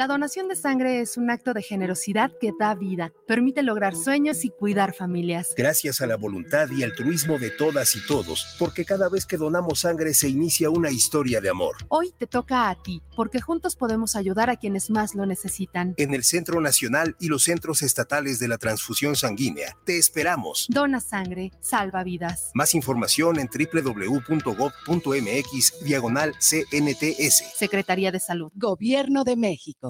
La donación de sangre es un acto de generosidad que da vida, permite lograr sueños y cuidar familias. Gracias a la voluntad y altruismo de todas y todos, porque cada vez que donamos sangre se inicia una historia de amor. Hoy te toca a ti, porque juntos podemos ayudar a quienes más lo necesitan. En el Centro Nacional y los centros estatales de la transfusión sanguínea, te esperamos. Dona sangre, salva vidas. Más información en www.gov.mx diagonal CNTS. Secretaría de Salud. Gobierno de México.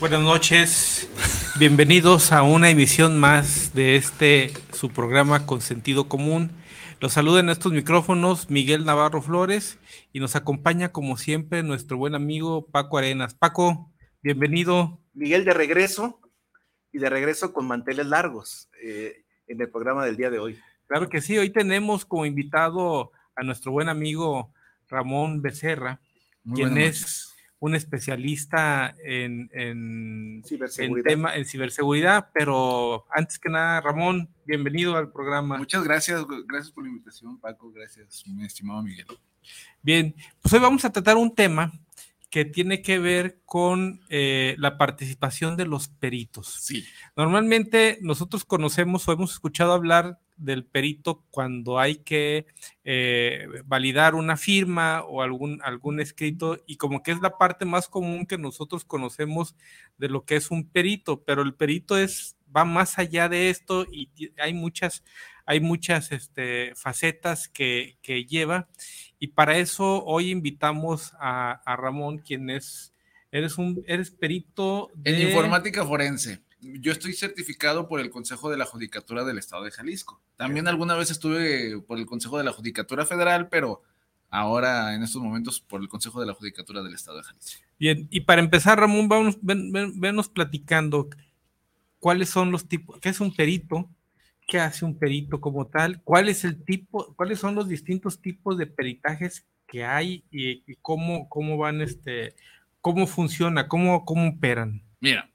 Buenas noches, bienvenidos a una emisión más de este su programa con sentido común. Los saluda en estos micrófonos Miguel Navarro Flores y nos acompaña como siempre nuestro buen amigo Paco Arenas. Paco, bienvenido. Miguel de regreso y de regreso con manteles largos eh, en el programa del día de hoy. Claro que sí, hoy tenemos como invitado a nuestro buen amigo Ramón Becerra, quien es un especialista en, en, ciberseguridad. tema, en ciberseguridad, pero antes que nada, Ramón, bienvenido al programa. Muchas gracias, gracias por la invitación, Paco, gracias, mi estimado Miguel. Bien, pues hoy vamos a tratar un tema que tiene que ver con eh, la participación de los peritos. Sí. Normalmente nosotros conocemos o hemos escuchado hablar del perito cuando hay que eh, validar una firma o algún, algún escrito y como que es la parte más común que nosotros conocemos de lo que es un perito, pero el perito es va más allá de esto y hay muchas, hay muchas este, facetas que, que, lleva y para eso hoy invitamos a, a Ramón, quien es, eres un, eres perito de... En informática forense yo estoy certificado por el Consejo de la Judicatura del Estado de Jalisco. También alguna vez estuve por el Consejo de la Judicatura Federal, pero ahora en estos momentos por el Consejo de la Judicatura del Estado de Jalisco. Bien, y para empezar, Ramón, vamos, venos platicando cuáles son los tipos, qué es un perito, qué hace un perito como tal, cuál es el tipo, cuáles son los distintos tipos de peritajes que hay y, cómo, cómo van, este, cómo funciona, cómo, cómo operan. Mira,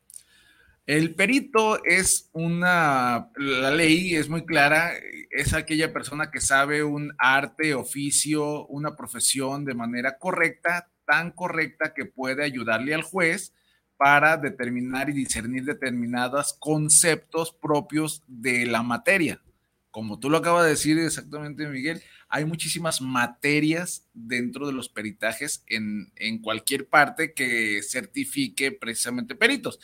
el perito es una, la ley es muy clara, es aquella persona que sabe un arte, oficio, una profesión de manera correcta, tan correcta que puede ayudarle al juez para determinar y discernir determinados conceptos propios de la materia. Como tú lo acabas de decir exactamente, Miguel, hay muchísimas materias dentro de los peritajes en, en cualquier parte que certifique precisamente peritos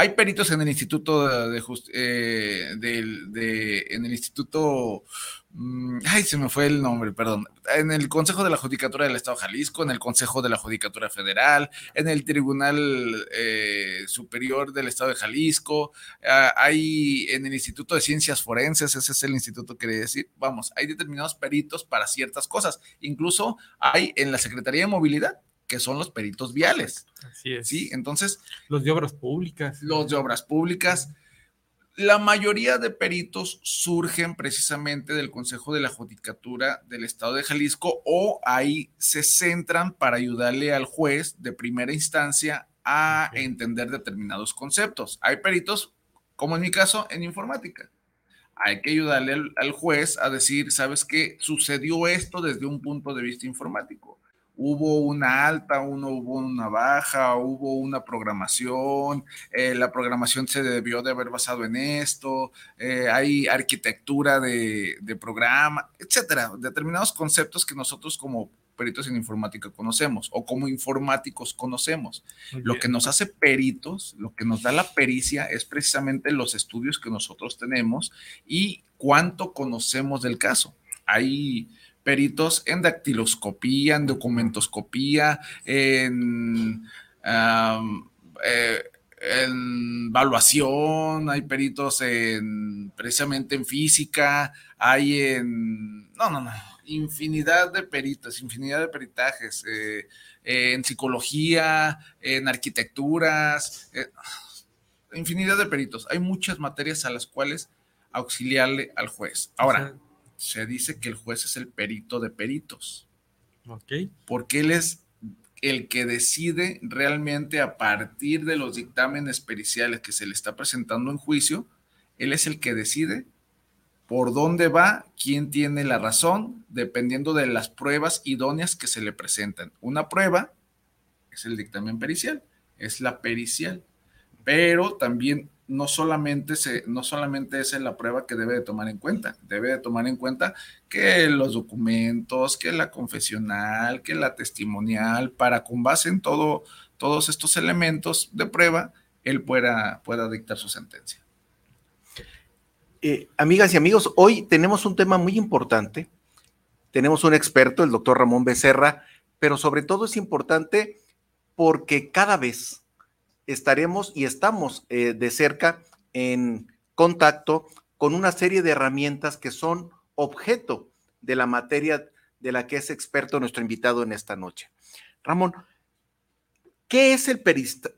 hay peritos en el Instituto de, eh, de, en el Instituto, mm, ay, se me fue el nombre, perdón, en el Consejo de la Judicatura del Estado de Jalisco, en el Consejo de la Judicatura Federal, en el Tribunal eh, Superior del Estado de Jalisco, ah, hay en el Instituto de Ciencias Forenses, ese es el instituto que quería decir, vamos, hay determinados peritos para ciertas cosas, incluso hay en la Secretaría de Movilidad que son los peritos viales. Así es. Sí, entonces. Los de obras públicas. Los de obras públicas. La mayoría de peritos surgen precisamente del Consejo de la Judicatura del Estado de Jalisco o ahí se centran para ayudarle al juez de primera instancia a entender determinados conceptos. Hay peritos, como en mi caso, en informática. Hay que ayudarle al, al juez a decir, ¿sabes qué? Sucedió esto desde un punto de vista informático hubo una alta, uno hubo una baja, hubo una programación, eh, la programación se debió de haber basado en esto, eh, hay arquitectura de, programa, etcétera, determinados conceptos que nosotros como peritos en informática conocemos o como informáticos conocemos. Lo que nos hace peritos, lo que nos da la pericia es precisamente los estudios que nosotros tenemos y cuánto conocemos del caso. Hay peritos en dactiloscopía, en documentoscopía, en... Eh, en evaluación, hay peritos en precisamente en física, hay en no, no, no, infinidad de peritos, infinidad de peritajes, eh, en psicología, en arquitecturas, eh, infinidad de peritos. Hay muchas materias a las cuales auxiliarle al juez. Ahora, se dice que el juez es el perito de peritos. Ok. Porque él es el que decide realmente a partir de los dictámenes periciales que se le está presentando en juicio, él es el que decide por dónde va, quién tiene la razón, dependiendo de las pruebas idóneas que se le presentan. Una prueba es el dictamen pericial, es la pericial, pero también no solamente, se, no solamente es la prueba que debe de tomar en cuenta, debe de tomar en cuenta que los documentos, que la confesional, que la testimonial, para con base en todo, todos estos elementos de prueba, él pueda, pueda dictar su sentencia. Eh, amigas y amigos, hoy tenemos un tema muy importante. Tenemos un experto, el doctor Ramón Becerra, pero sobre todo es importante porque cada vez estaremos y estamos eh, de cerca en contacto con una serie de herramientas que son objeto de la materia de la que es experto nuestro invitado en esta noche. Ramón, ¿qué es el,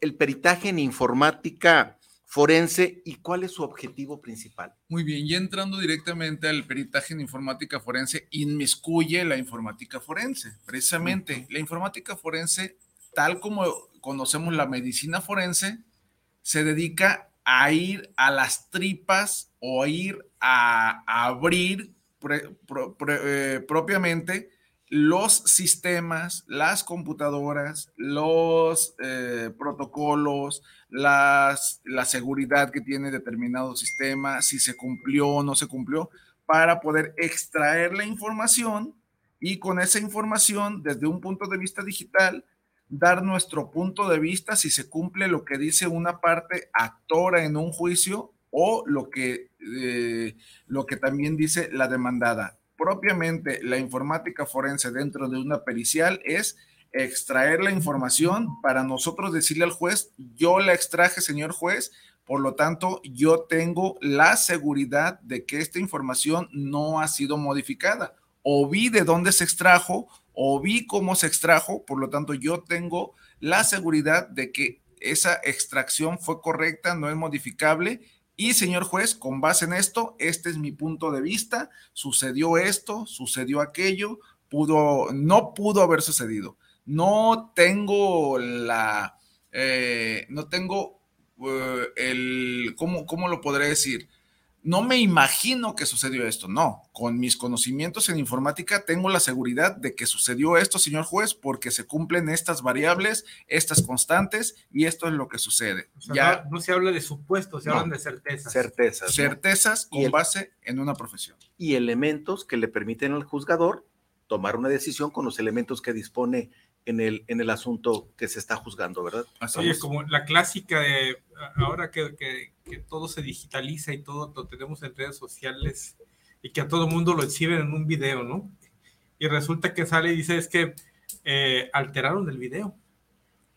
el peritaje en informática forense y cuál es su objetivo principal? Muy bien, y entrando directamente al peritaje en informática forense, inmiscuye la informática forense. Precisamente, la informática forense, tal como conocemos la medicina forense, se dedica a ir a las tripas o a ir a, abrir eh, propiamente los sistemas, las computadoras, los eh, protocolos, la seguridad que tiene determinado sistema, si se cumplió o no se cumplió, para poder extraer la información y con esa información, desde un punto de vista digital, dar nuestro punto de vista si se cumple lo que dice una parte actora en un juicio o lo que, eh, lo que también dice la demandada. Propiamente la informática forense dentro de una pericial es extraer la información para nosotros decirle al juez, yo la extraje, señor juez, por lo tanto, yo tengo la seguridad de que esta información no ha sido modificada. O vi de dónde se extrajo o vi cómo se extrajo, por lo tanto yo tengo la seguridad de que esa extracción fue correcta, no es modificable. Y señor juez, con base en esto, este es mi punto de vista, sucedió esto, sucedió aquello, pudo, no pudo haber sucedido. No tengo la, eh, no tengo eh, el, ¿cómo, ¿cómo lo podré decir? No me imagino que sucedió esto. No, con mis conocimientos en informática tengo la seguridad de que sucedió esto, señor juez, porque se cumplen estas variables, estas constantes y esto es lo que sucede. ya no, se habla de supuestos, se hablan de certezas. Certezas. Certezas con base en una profesión. Y elementos que le permiten al juzgador tomar una decisión con los elementos que dispone en el, en el asunto que se está juzgando, ¿verdad? Así es como la clásica de ahora que, que, que, todo se digitaliza y todo lo tenemos en redes sociales y que a todo mundo lo exhiben en un video, ¿no? Y resulta que sale y dice es que eh, alteraron el video,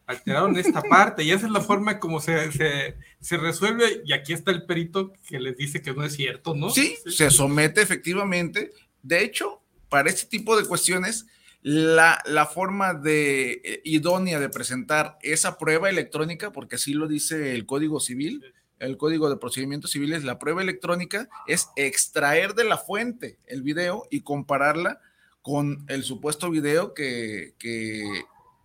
alteraron esta parte y esa es la forma como se, se, se, resuelve y aquí está el perito que les dice que no es cierto, ¿no? Sí, sí. se somete efectivamente. De hecho, para este tipo de cuestiones, la, la, forma de eh, idónea de presentar esa prueba electrónica, porque así lo dice el Código Civil, el Código de Procedimientos Civiles, la prueba electrónica es extraer de la fuente el video y compararla con el supuesto video que, que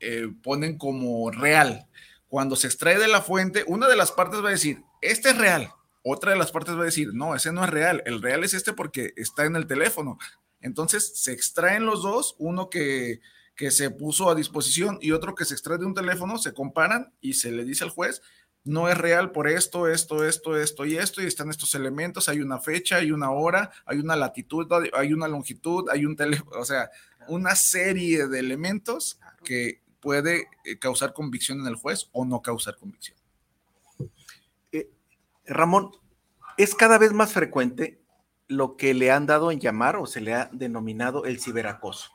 eh, ponen como real. Cuando se extrae de la fuente, una de las partes va a decir, este es real. Otra de las partes va a decir, no, ese no es real. El real es este porque está en el teléfono. Entonces se extraen los dos, uno que, que se puso a disposición y otro que se extrae de un teléfono, se comparan y se le dice al juez, no es real por esto, esto, esto, esto y esto, y están estos elementos, hay una fecha, hay una hora, hay una latitud, hay una longitud, hay un teléfono, o sea, una serie de elementos que puede eh, causar convicción en el juez o no causar convicción. Eh, Ramón, es cada vez más frecuente lo que le han dado en llamar o se le ha denominado el ciberacoso.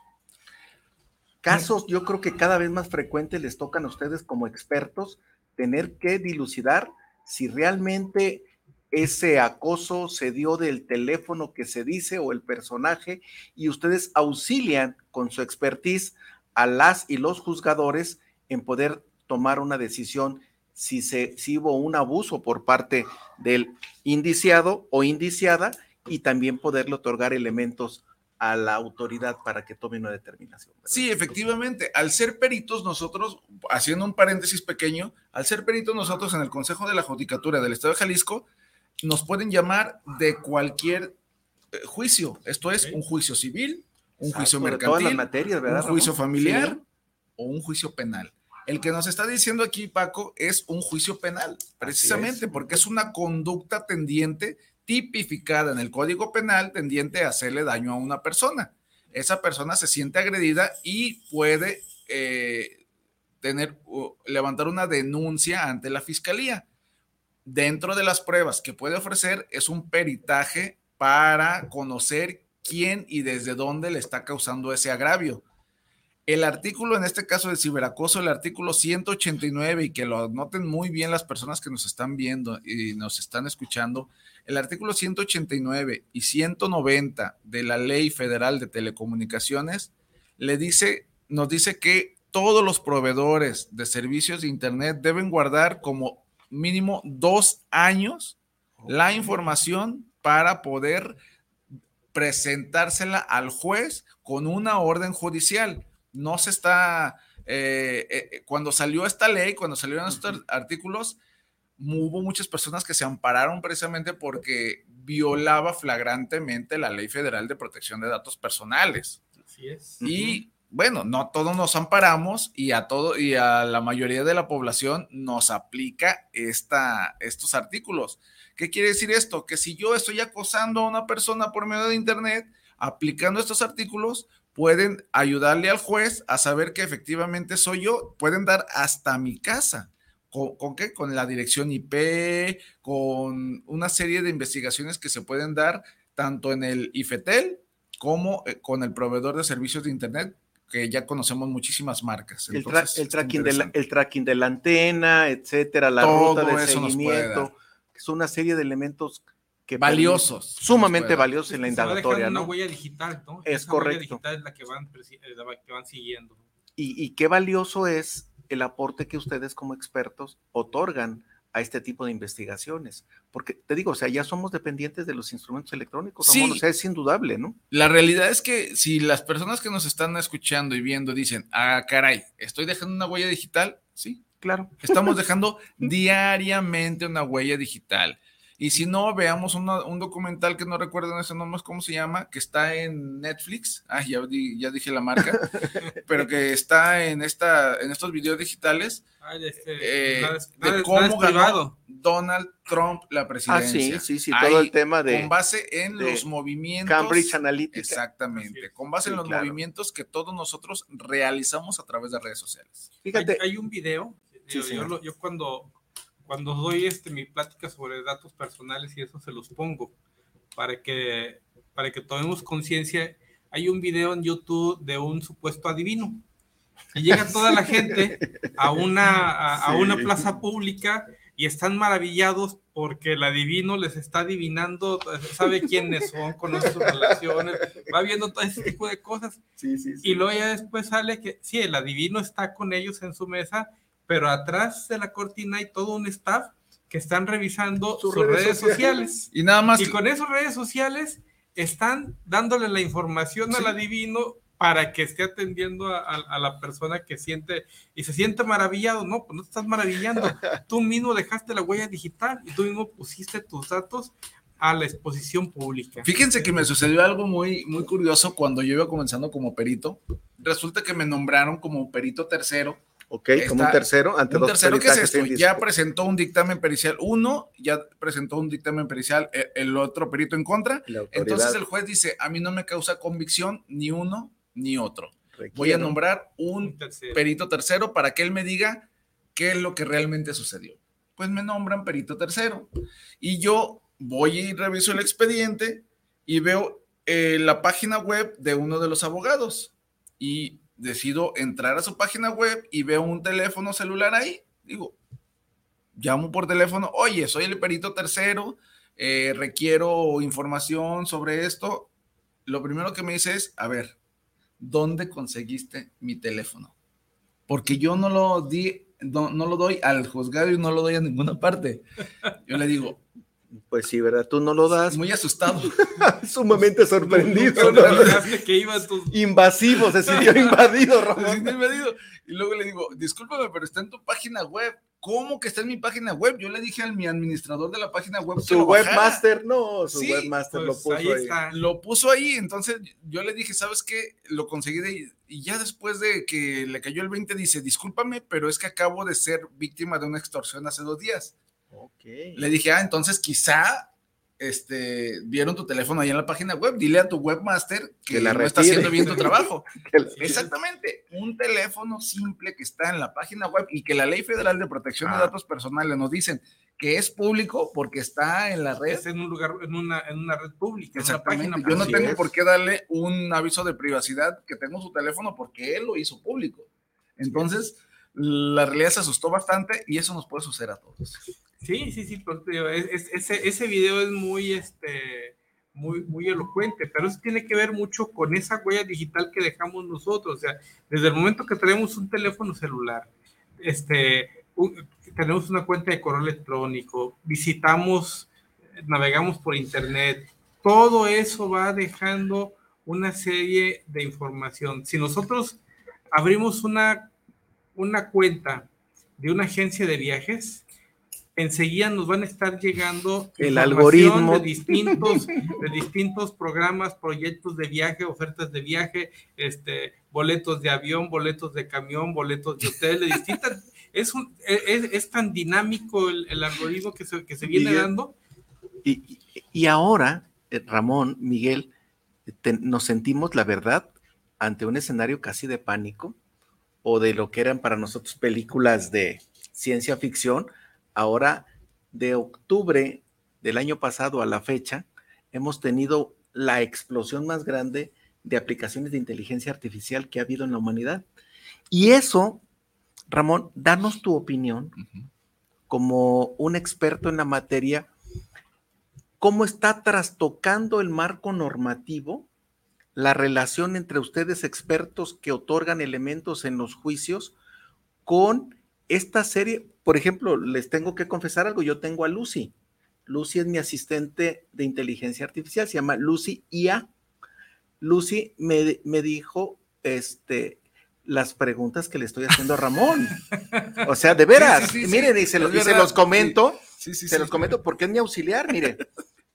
Casos, yo creo que cada vez más frecuentes les tocan a ustedes como expertos tener que dilucidar si realmente ese acoso se dio del teléfono que se dice o el personaje y ustedes auxilian con su expertise a las y los juzgadores en poder tomar una decisión si, se, si hubo un abuso por parte del indiciado o indiciada y también poderle otorgar elementos a la autoridad para que tome una determinación. Sí, efectivamente. Al ser peritos, nosotros, haciendo un paréntesis pequeño, al ser peritos nosotros en el Consejo de la Judicatura del Estado de Jalisco, nos pueden llamar de cualquier eh, juicio. Esto es un juicio civil, un juicio mercantil, un juicio familiar o un juicio penal. El que nos está diciendo aquí, Paco, es un juicio penal, precisamente porque es una conducta tendiente tipificada en el Código Penal tendiente a hacerle daño a una persona. Esa persona se siente agredida y puede eh, tener, levantar una denuncia ante la fiscalía. Dentro de las pruebas que puede ofrecer es un peritaje para conocer quién y desde dónde le está causando ese agravio. El artículo, en este caso de ciberacoso, el artículo 189, y que lo noten muy bien las personas que nos están viendo y nos están escuchando, el artículo 189 y 190 de la Ley Federal de Telecomunicaciones le dice, nos dice que todos los proveedores de servicios de Internet deben guardar como mínimo dos años la información para poder presentársela al juez con una orden judicial. No se está, eh, eh, cuando salió esta ley, cuando salieron estos artículos, hubo muchas personas que se ampararon precisamente porque violaba flagrantemente la ley federal de protección de datos personales. Así es. Y bueno, no todos nos amparamos y a todo y a la mayoría de la población nos aplica esta, estos artículos. ¿Qué quiere decir esto? Que si yo estoy acosando a una persona por medio de internet, aplicando estos artículos, pueden ayudarle al juez a saber que efectivamente soy yo, pueden dar hasta mi casa. ¿Con, qué? Con la dirección IP, con una serie de investigaciones que se pueden dar tanto en el IFETEL como eh, con el proveedor de servicios de Internet, que ya conocemos muchísimas marcas. el, tracking de la, el, tracking de la, antena, etcétera, la ruta de seguimiento, es una serie de elementos que valiosos. Sumamente valiosos en la indagatoria. Una huella digital, ¿no? Es correcto. Huella digital es la que van, eh, la que van siguiendo. Y, y qué valioso es el aporte que ustedes como expertos otorgan a este tipo de investigaciones. Porque te digo, o sea, ya somos dependientes de los instrumentos electrónicos, sí. o sea, es indudable, ¿no? La realidad es que si las personas que nos están escuchando y viendo dicen, ah, caray, estoy dejando una huella digital, sí, claro, estamos dejando diariamente una huella digital. Y si no, veamos un documental que no recuerdo en ese nombre, ¿cómo se llama? Que está en Netflix. Ah, ya, ya dije la marca. pero que está en, esta, en estos videos digitales. este, eh, de cómo ganó Donald Trump la presidencia. Ah, sí, sí, sí, todo el tema de. Con base en los movimientos. Cambridge Analytica. Exactamente. Con base en los movimientos que todos nosotros realizamos a través de redes sociales. Fíjate. Hay, un video. yo, yo, cuando, cuando doy este, mi plática sobre datos personales y eso se los pongo para que, para que tomemos conciencia. Hay un video en YouTube de un supuesto adivino y llega toda la gente a una, a, una plaza pública y están maravillados porque el adivino les está adivinando, sabe quiénes son, conoce sus relaciones, va viendo todo ese tipo de cosas. y luego ya después sale que sí, el adivino está con ellos en su mesa pero atrás de la cortina hay todo un staff que están revisando sus, redes, sociales. Y nada más. Y con esas redes sociales están dándole la información al adivino para que esté atendiendo a, la persona que siente y se siente maravillado. No, pues no estás maravillando. Tú mismo dejaste la huella digital y tú mismo pusiste tus datos a la exposición pública. Fíjense que me sucedió algo muy, muy curioso cuando yo iba comenzando como perito. Resulta que me nombraron como perito tercero Ok, como un tercero, ante un tercero, ¿qué es esto? Ya presentó un dictamen pericial, uno ya presentó un dictamen pericial, e, el, otro perito en contra. Entonces el juez dice, a mí no me causa convicción ni uno ni otro. Voy a nombrar un, perito tercero para que él me diga qué es lo que realmente sucedió. Pues me nombran perito tercero. Y yo voy y reviso el expediente y veo eh, la página web de uno de los abogados. Y decido entrar a su página web y veo un teléfono celular ahí. Digo, llamo por teléfono, oye, soy el perito tercero, eh, requiero información sobre esto. Lo primero que me dice es, a ver, ¿dónde conseguiste mi teléfono? Porque yo no lo di, no, no lo doy al juzgado y no lo doy a ninguna parte. Yo le digo, pues sí, ¿verdad? Tú no lo das. Muy asustado. Sumamente sorprendido. ¿no? que Invasivo, se sintió invadido, Ramón. Se sintió invadido. Y luego le digo, discúlpame, pero está en tu página web. ¿Cómo que está en mi página web? Yo le dije a mi administrador de la página web. Su webmaster, no, su webmaster lo pues, puso ahí. Lo puso ahí, entonces yo le dije, ¿sabes qué? Lo conseguí de ahí. Y ya después de que le cayó el 20, dice, discúlpame, pero es que acabo de ser víctima de una extorsión hace dos días. Le dije, ah, entonces quizá este, vieron tu teléfono ahí en la página web, dile a tu webmaster que, la no está haciendo bien tu trabajo. Exactamente, un teléfono simple que está en la página web y que la Ley Federal de Protección de ah. Datos Personales nos dicen que es público porque está en la red. Es en un lugar, en una, en una red pública. Exactamente. Yo no tengo por qué darle un aviso de privacidad que tengo su teléfono porque él lo hizo público. Entonces, la realidad se asustó bastante y eso nos puede suceder a todos. Sí, sí, sí, pues, ese, ese video es muy, este, muy, muy elocuente, pero eso tiene que ver mucho con esa huella digital que dejamos nosotros. O sea, desde el momento que tenemos un teléfono celular, este, tenemos una cuenta de correo electrónico, visitamos, navegamos por internet, todo eso va dejando una serie de información. Si nosotros abrimos una, una cuenta de una agencia de viajes, enseguida nos van a estar llegando el algoritmo de distintos, de distintos programas, proyectos de viaje, ofertas de viaje, este, boletos de avión, boletos de camión, boletos de hotel, de distintas. es, un, es, tan dinámico el, algoritmo que se, que se viene dando. Y, y, ahora, eh, Ramón, Miguel, nos sentimos, la verdad, ante un escenario casi de pánico o de lo que eran para nosotros películas de ciencia ficción, Ahora, de octubre del año pasado a la fecha, hemos tenido la explosión más grande de aplicaciones de inteligencia artificial que ha habido en la humanidad. Y eso, Ramón, danos tu opinión como un experto en la materia, cómo está trastocando el marco normativo la relación entre ustedes expertos que otorgan elementos en los juicios con esta serie, por ejemplo, les tengo que confesar algo, yo tengo a Lucy. Lucy es mi asistente de inteligencia artificial, se llama Lucy IA. Lucy me, me dijo, este, las preguntas que le estoy haciendo a Ramón. O sea, de veras, miren, y se, los, comento, se los comento porque es mi auxiliar, miren.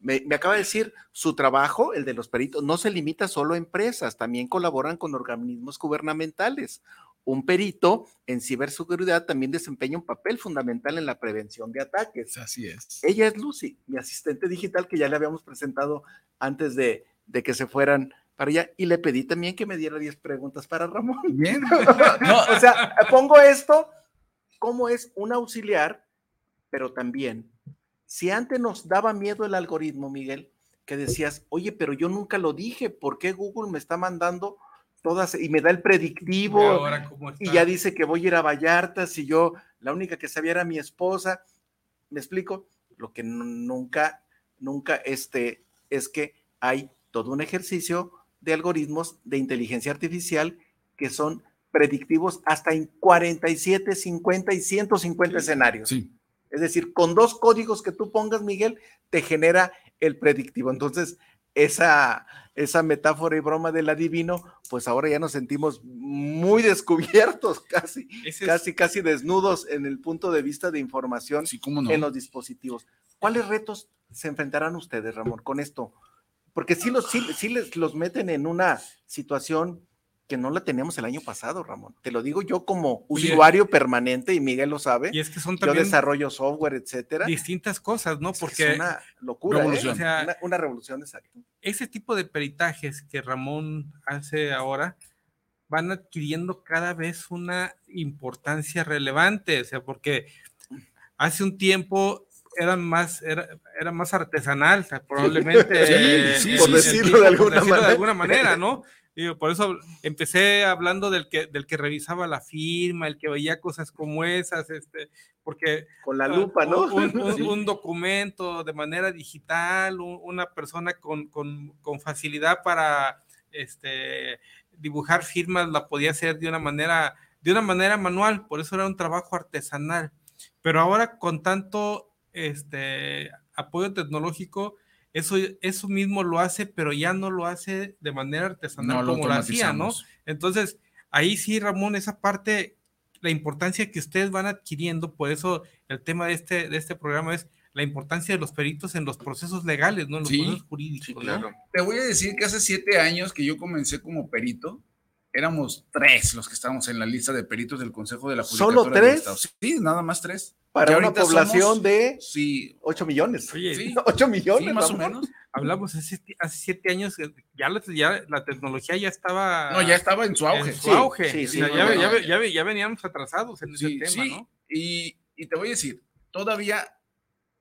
Me, me, acaba de decir, su trabajo, el de los peritos, no se limita solo a empresas, también colaboran con organismos gubernamentales un perito en ciberseguridad también desempeña un papel fundamental en la prevención de ataques. Así es. Ella es Lucy, mi asistente digital que ya le habíamos presentado antes de, que se fueran para allá y le pedí también que me diera 10 preguntas para Ramón. Bien. o sea, pongo esto como es un auxiliar, pero también, si antes nos daba miedo el algoritmo, Miguel, que decías, oye, pero yo nunca lo dije, ¿por qué Google me está mandando todas, y me da el predictivo, y, ya dice que voy a ir a Vallarta, si yo, la única que sabía era mi esposa, ¿me explico? Lo que nunca, nunca, este, es que hay todo un ejercicio de algoritmos de inteligencia artificial que son predictivos hasta en 47, 50 y 150 escenarios. Es decir, con dos códigos que tú pongas, Miguel, te genera el predictivo. Entonces, esa, esa metáfora y broma del adivino, pues ahora ya nos sentimos muy descubiertos, casi, casi, casi desnudos en el punto de vista de información en los dispositivos. ¿Cuáles retos se enfrentarán ustedes, Ramón, con esto? Porque si los, sí, les los meten en una situación que no la teníamos el año pasado, Ramón. Te lo digo yo como usuario permanente y Miguel lo sabe. Y es que son también yo desarrollo software, etcétera. Distintas cosas, ¿no? Porque es una locura, ¿eh? revolución. O sea, una, una, revolución exacto. Ese tipo de peritajes que Ramón hace ahora van adquiriendo cada vez una importancia relevante, o sea, porque hace un tiempo eran más, era, era más artesanal, o sea, probablemente, sí, sí, por decirlo, de, alguna decirlo manera. de alguna manera, ¿no? Digo, por eso empecé hablando del que, del que revisaba la firma, el que veía cosas como esas, este, porque... Con la lupa, ¿no? Un, un, sí. un documento de manera digital, un, una persona con, con, con, facilidad para este, dibujar firmas la podía hacer de una manera, de una manera manual, por eso era un trabajo artesanal. Pero ahora con tanto este, apoyo tecnológico, eso, eso mismo lo hace, pero ya no lo hace de manera artesanal no, como lo hacía, ¿no? Entonces, ahí sí, Ramón, esa parte, la importancia que ustedes van adquiriendo, por eso el tema de este, de este programa es la importancia de los peritos en los procesos legales, ¿no? En los sí, procesos jurídicos. Sí, claro. ¿no? Te voy a decir que hace siete años que yo comencé como perito, éramos tres los que estábamos en la lista de peritos del Consejo de la Judicatura ¿Solo tres? Sí, nada más tres. Para una población somos, de sí, 8 millones. Oye, sí, 8 millones. Sí, más o menos. Hablamos hace, hace siete años, ya la, ya la, tecnología ya estaba. No, ya estaba en su auge. En su auge. Sí, sí, ya, ya, ya, ya, ya, veníamos atrasados en ese tema, ¿no? Y, y te voy a decir, todavía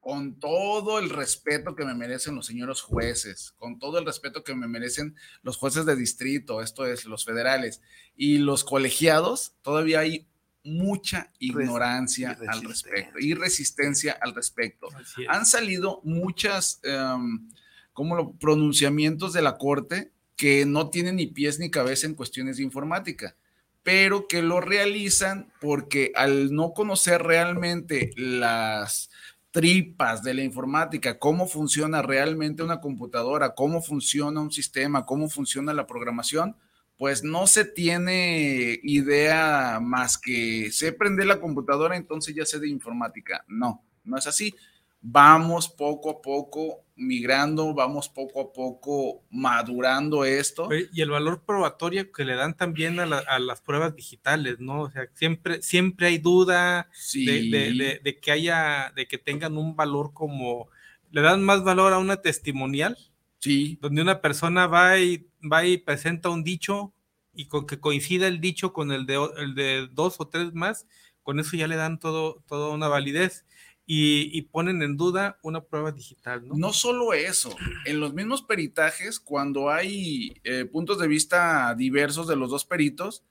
con todo el respeto que me merecen los señores jueces, con todo el respeto que me merecen los jueces de distrito, esto es, los federales, y los colegiados, todavía hay mucha ignorancia al respecto y resistencia al respecto. Han salido muchas, um, como los pronunciamientos de la Corte que no tienen ni pies ni cabeza en cuestiones de informática, pero que lo realizan porque al no conocer realmente las tripas de la informática, cómo funciona realmente una computadora, cómo funciona un sistema, cómo funciona la programación, pues no se tiene idea más que sé prender la computadora, entonces ya sé de informática. No, no es así. Vamos poco a poco migrando, vamos poco a poco madurando esto. Y el valor probatorio que le dan también a, la, a las pruebas digitales, ¿no? O sea, siempre, siempre hay duda sí. de, de, de, de, que haya, de que tengan un valor como, le dan más valor a una testimonial. Sí. Donde una persona va y, va y presenta un dicho y con que coincida el dicho con el de, el de dos o tres más, con eso ya le dan todo, toda una validez. Y, ponen en duda una prueba digital, ¿no? No solo eso, en los mismos peritajes, cuando hay eh, puntos de vista diversos de los dos peritos,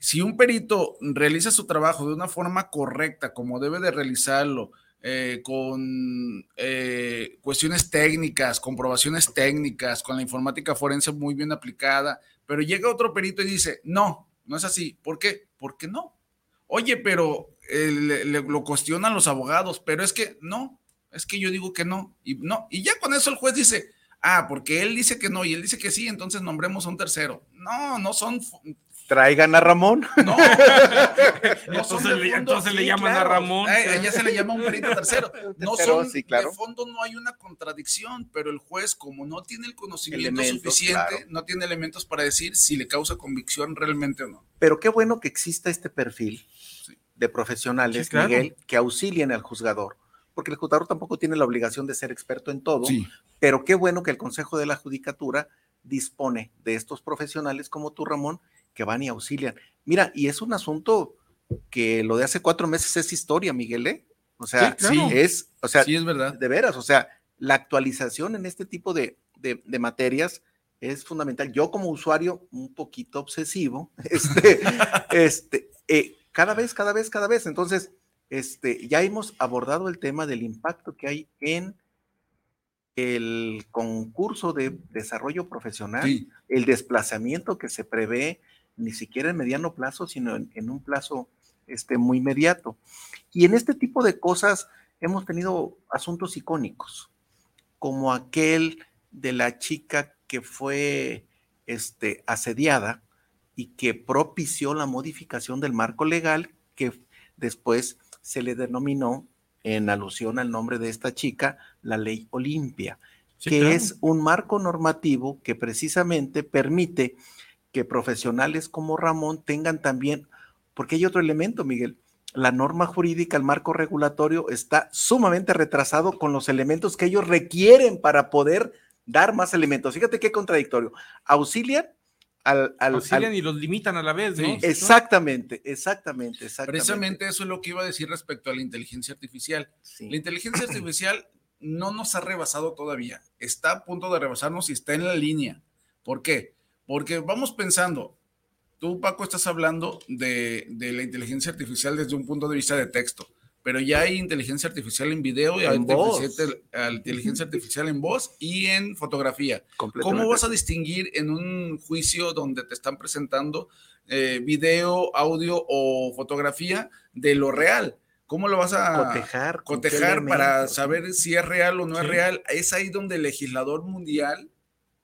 si un perito realiza su trabajo de una forma correcta, como debe de realizarlo, eh, con eh, cuestiones técnicas, comprobaciones técnicas, con la informática forense muy bien aplicada, pero llega otro perito y dice, no, no es así. ¿Por qué? Porque no. Oye, pero eh, le, lo cuestionan los abogados, pero es que no, es que yo digo que no, y no, y ya con eso el juez dice, ah, porque él dice que no y él dice que sí, entonces nombremos a un tercero. No, no son. Traigan a Ramón. No, no entonces, le, entonces sí, le llaman claro. a Ramón. Eh, ya se le llama un perito tercero. No son, sí, claro. de fondo no hay una contradicción, pero el juez, como no tiene el conocimiento elementos, suficiente, claro. no tiene elementos para decir si le causa convicción realmente o no. Pero qué bueno que exista este perfil sí. de profesionales, sí, Miguel, que auxilien al juzgador porque el juzgador tampoco tiene la obligación de ser experto en todo, sí. pero qué bueno que el Consejo de la Judicatura dispone de estos profesionales como tú, Ramón, que van y auxilian. Mira, y es un asunto que lo de hace cuatro meses es historia, Miguel, ¿eh? O sea, sí, claro. es, o sea, sí, es verdad. De veras, o sea, la actualización en este tipo de, de, de materias es fundamental. Yo como usuario un poquito obsesivo, este, este, eh, cada vez, cada vez, cada vez. Entonces, este, ya hemos abordado el tema del impacto que hay en el concurso de desarrollo profesional, sí. el desplazamiento que se prevé ni siquiera en mediano plazo, sino en, en, un plazo este, muy inmediato. Y en este tipo de cosas hemos tenido asuntos icónicos, como aquel de la chica que fue este, asediada y que propició la modificación del marco legal que después se le denominó en alusión al nombre de esta chica, la ley Olimpia, sí, que claro. es un marco normativo que precisamente permite que profesionales como Ramón tengan también, porque hay otro elemento, Miguel, la norma jurídica, el marco regulatorio está sumamente retrasado con los elementos que ellos requieren para poder dar más elementos. Fíjate qué contradictorio. Auxilian al, Auxilian y los limitan a la vez, ¿no? exactamente, exactamente, exactamente. Precisamente eso es lo que iba a decir respecto a la inteligencia artificial. La inteligencia artificial no nos ha rebasado todavía. Está a punto de rebasarnos y está en la línea. ¿Por qué? Porque vamos pensando, tú Paco estás hablando de, de la inteligencia artificial desde un punto de vista de texto pero ya hay inteligencia artificial en video y hay inteligencia artificial en voz y en fotografía. ¿Cómo vas a distinguir en un juicio donde te están presentando eh, video, audio o fotografía de lo real? ¿Cómo lo vas a cotejar, cotejar para saber si es real o no es real? Es ahí donde el legislador mundial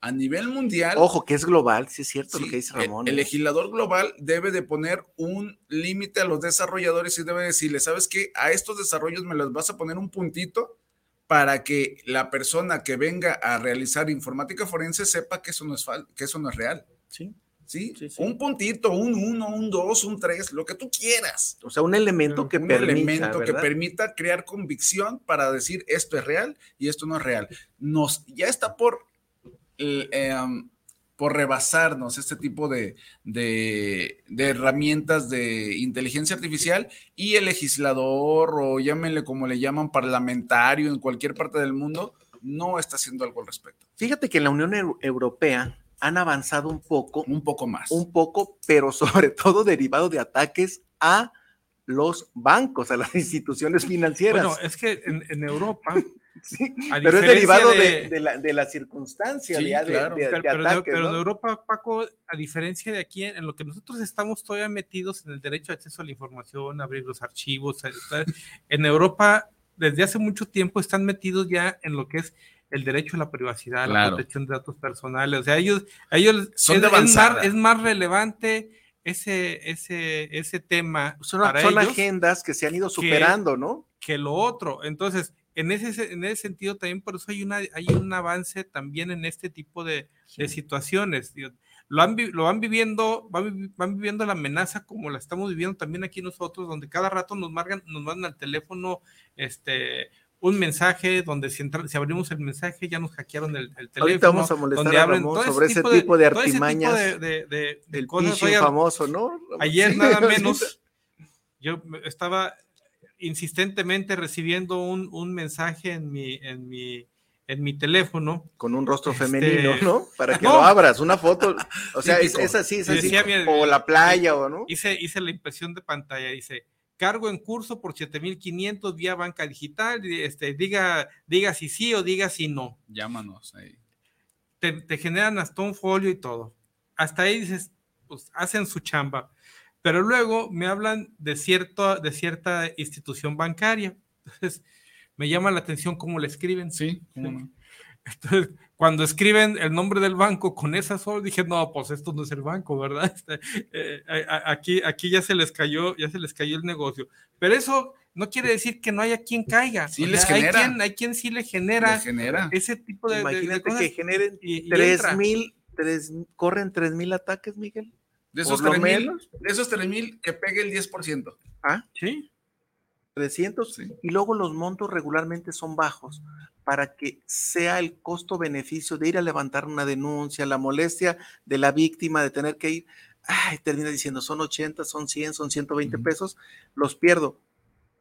a nivel mundial. Ojo, que es global, sí es cierto lo que dice Ramón. El, ¿eh? legislador global debe de poner un límite a los desarrolladores y debe decirle, ¿sabes qué? A estos desarrollos me los vas a poner un puntito para que la persona que venga a realizar informática forense sepa que eso no es, que eso no es real. Sí. ¿Sí? Un puntito, un uno, un dos, un tres, lo que tú quieras. O sea, un elemento que un permita. elemento que permita crear convicción para decir esto es real y esto no es real. Nos, ya está por Em, por rebasarnos este tipo de, herramientas de inteligencia artificial y el legislador o llámenle como le llaman parlamentario en cualquier parte del mundo no está haciendo algo al respecto. Fíjate que en la Unión Europea han avanzado un poco. Un poco más. Un poco, pero sobre todo derivado de ataques a los bancos, a las instituciones financieras. Bueno, es que en Europa pero es derivado de, la, de la, circunstancia, de, claro. pero, pero, en Europa, Paco, a diferencia de aquí, en lo que nosotros estamos todavía metidos en el derecho de acceso a la información, abrir los archivos, en Europa, desde hace mucho tiempo están metidos ya en lo que es el derecho a la privacidad, la protección de datos personales. O sea, ellos, ellos Son es, más, es más relevante ese, ese, ese tema. Son, son agendas que se han ido superando, ¿no? Que lo otro. Entonces, en ese, en ese sentido también por eso hay, una, hay un avance también en este tipo de, situaciones. Lo, han, lo van viviendo, van, viviendo la amenaza como la estamos viviendo también aquí nosotros, donde cada rato nos marcan, nos mandan al teléfono este, un mensaje donde si, si, abrimos el mensaje ya nos hackearon el, teléfono. Ahorita vamos a molestar sobre ese tipo de, artimañas. De, del famoso, ¿no? Ayer nada menos, yo estaba insistentemente recibiendo un, un mensaje en mi, en mi, en mi teléfono. Con un rostro este, femenino, ¿no? Para que lo abras, una foto. O sea, es, así, es así. o la playa, o no. Hice, hice la impresión de pantalla, dice, cargo en curso por 7500 vía banca digital, este, diga, diga si sí o diga si no. Llámanos ahí. Te, te generan hasta un folio y todo. Hasta ahí dices, pues hacen su chamba pero luego me hablan de, cierto, de cierta institución bancaria. Entonces, me llama la atención cómo le escriben. Sí, Entonces, cuando escriben el nombre del banco con esa sol, dije, no, pues esto no es el banco, ¿verdad? Este, eh, aquí, aquí ya se les cayó, ya se les cayó el negocio. Pero eso no quiere decir que no haya quien caiga. Sí les hay quien, hay quien sí le genera, genera. ese tipo de, Imagínate que generen tres mil, tres, corren tres mil ataques, Miguel. De esos 3 mil, de esos mil, que pegue el 10%. Ah, sí. 300. Y luego los montos regularmente son bajos para que sea el costo-beneficio de ir a levantar una denuncia, la molestia de la víctima de tener que ir, ay, termina diciendo son 80, son 100, son 120 pesos, los pierdo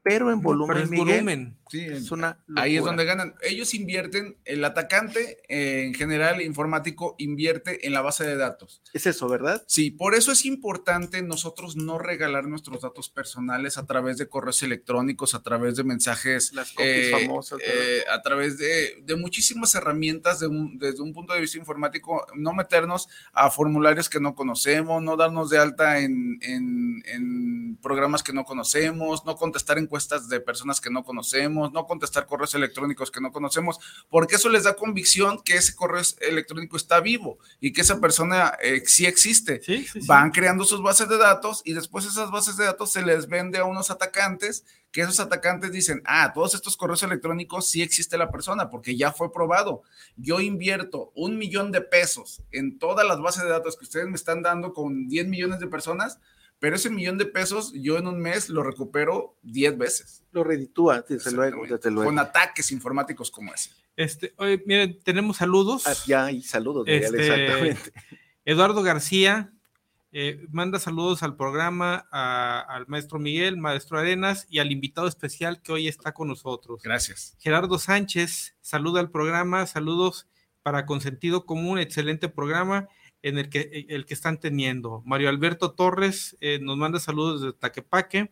pero en volumen. volumen. Sí, es una ahí es donde ganan. Ellos invierten, el atacante en general informático invierte en la base de datos. Es eso, ¿verdad? Sí, por eso es importante nosotros no regalar nuestros datos personales a través de correos electrónicos, a través de mensajes. Las copias eh, famosas. Eh, a través de, de muchísimas herramientas desde un punto de vista informático, no meternos a formularios que no conocemos, no darnos de alta en, en, en programas que no conocemos, no contestar en encuestas de personas que no conocemos, no contestar correos electrónicos que no conocemos, porque eso les da convicción que ese correo electrónico está vivo y que esa persona eh, sí existe. Van creando sus bases de datos y después esas bases de datos se les vende a unos atacantes que esos atacantes dicen, ah, todos estos correos electrónicos sí existe la persona porque ya fue probado. Yo invierto un millón de pesos en todas las bases de datos que ustedes me están dando con 10 millones de personas, pero ese millón de pesos yo en un mes lo recupero 10 veces. Lo reditúa, desde luego, Con ataques informáticos como ese. Este, oye, miren, tenemos saludos. Ah, ya hay saludos, este, exactamente. Eduardo García, eh, manda saludos al programa, al maestro Miguel, maestro Arenas y al invitado especial que hoy está con nosotros. Gracias. Gerardo Sánchez, saluda al programa, saludos para Consentido Común, excelente programa en el que, el que están teniendo. Mario Alberto Torres eh, nos manda saludos desde Taquepaque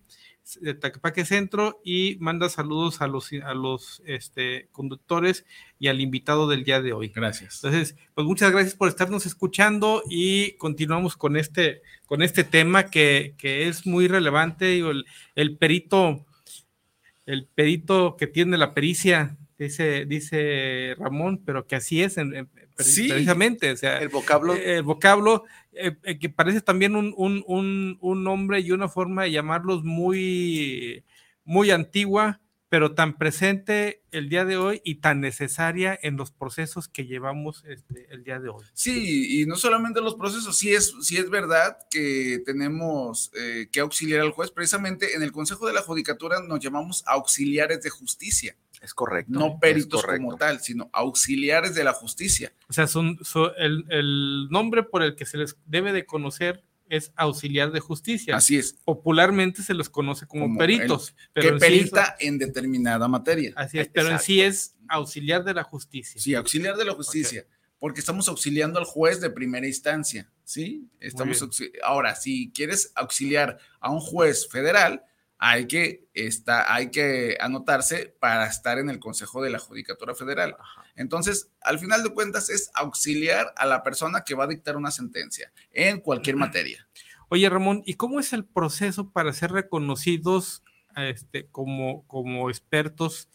de Taquepaque Centro y manda saludos a los, a los este, conductores y al invitado del día de hoy. Gracias. Entonces, pues muchas gracias por estarnos escuchando y continuamos con este, con este tema que, que es muy relevante. El, el perito, el perito que tiene la pericia, dice, dice Ramón, pero que así es en, precisamente. O sea, el vocablo. El vocablo eh, eh, que parece también un, un, un, nombre y una forma de llamarlos muy, muy antigua, pero tan presente el día de hoy y tan necesaria en los procesos que llevamos este, el día de hoy. Sí, y no solamente los procesos, sí es, sí es verdad que tenemos eh, que auxiliar al juez. Precisamente en el Consejo de la Judicatura nos llamamos auxiliares de justicia. Es correcto. No peritos como tal, sino auxiliares de la justicia. O sea, son, el, nombre por el que se les debe de conocer es auxiliar de justicia. Así es. Popularmente se los conoce como, peritos. pero que perita en determinada materia. Así es, pero en sí es auxiliar de la justicia. Sí, auxiliar de la justicia. Porque estamos auxiliando al juez de primera instancia, ¿sí? Estamos ahora, si quieres auxiliar a un juez federal, hay que, está, hay que anotarse para estar en el Consejo de la Judicatura Federal. Entonces, al final de cuentas, es auxiliar a la persona que va a dictar una sentencia en cualquier materia. Oye, Ramón, ¿y cómo es el proceso para ser reconocidos este, como, como expertos,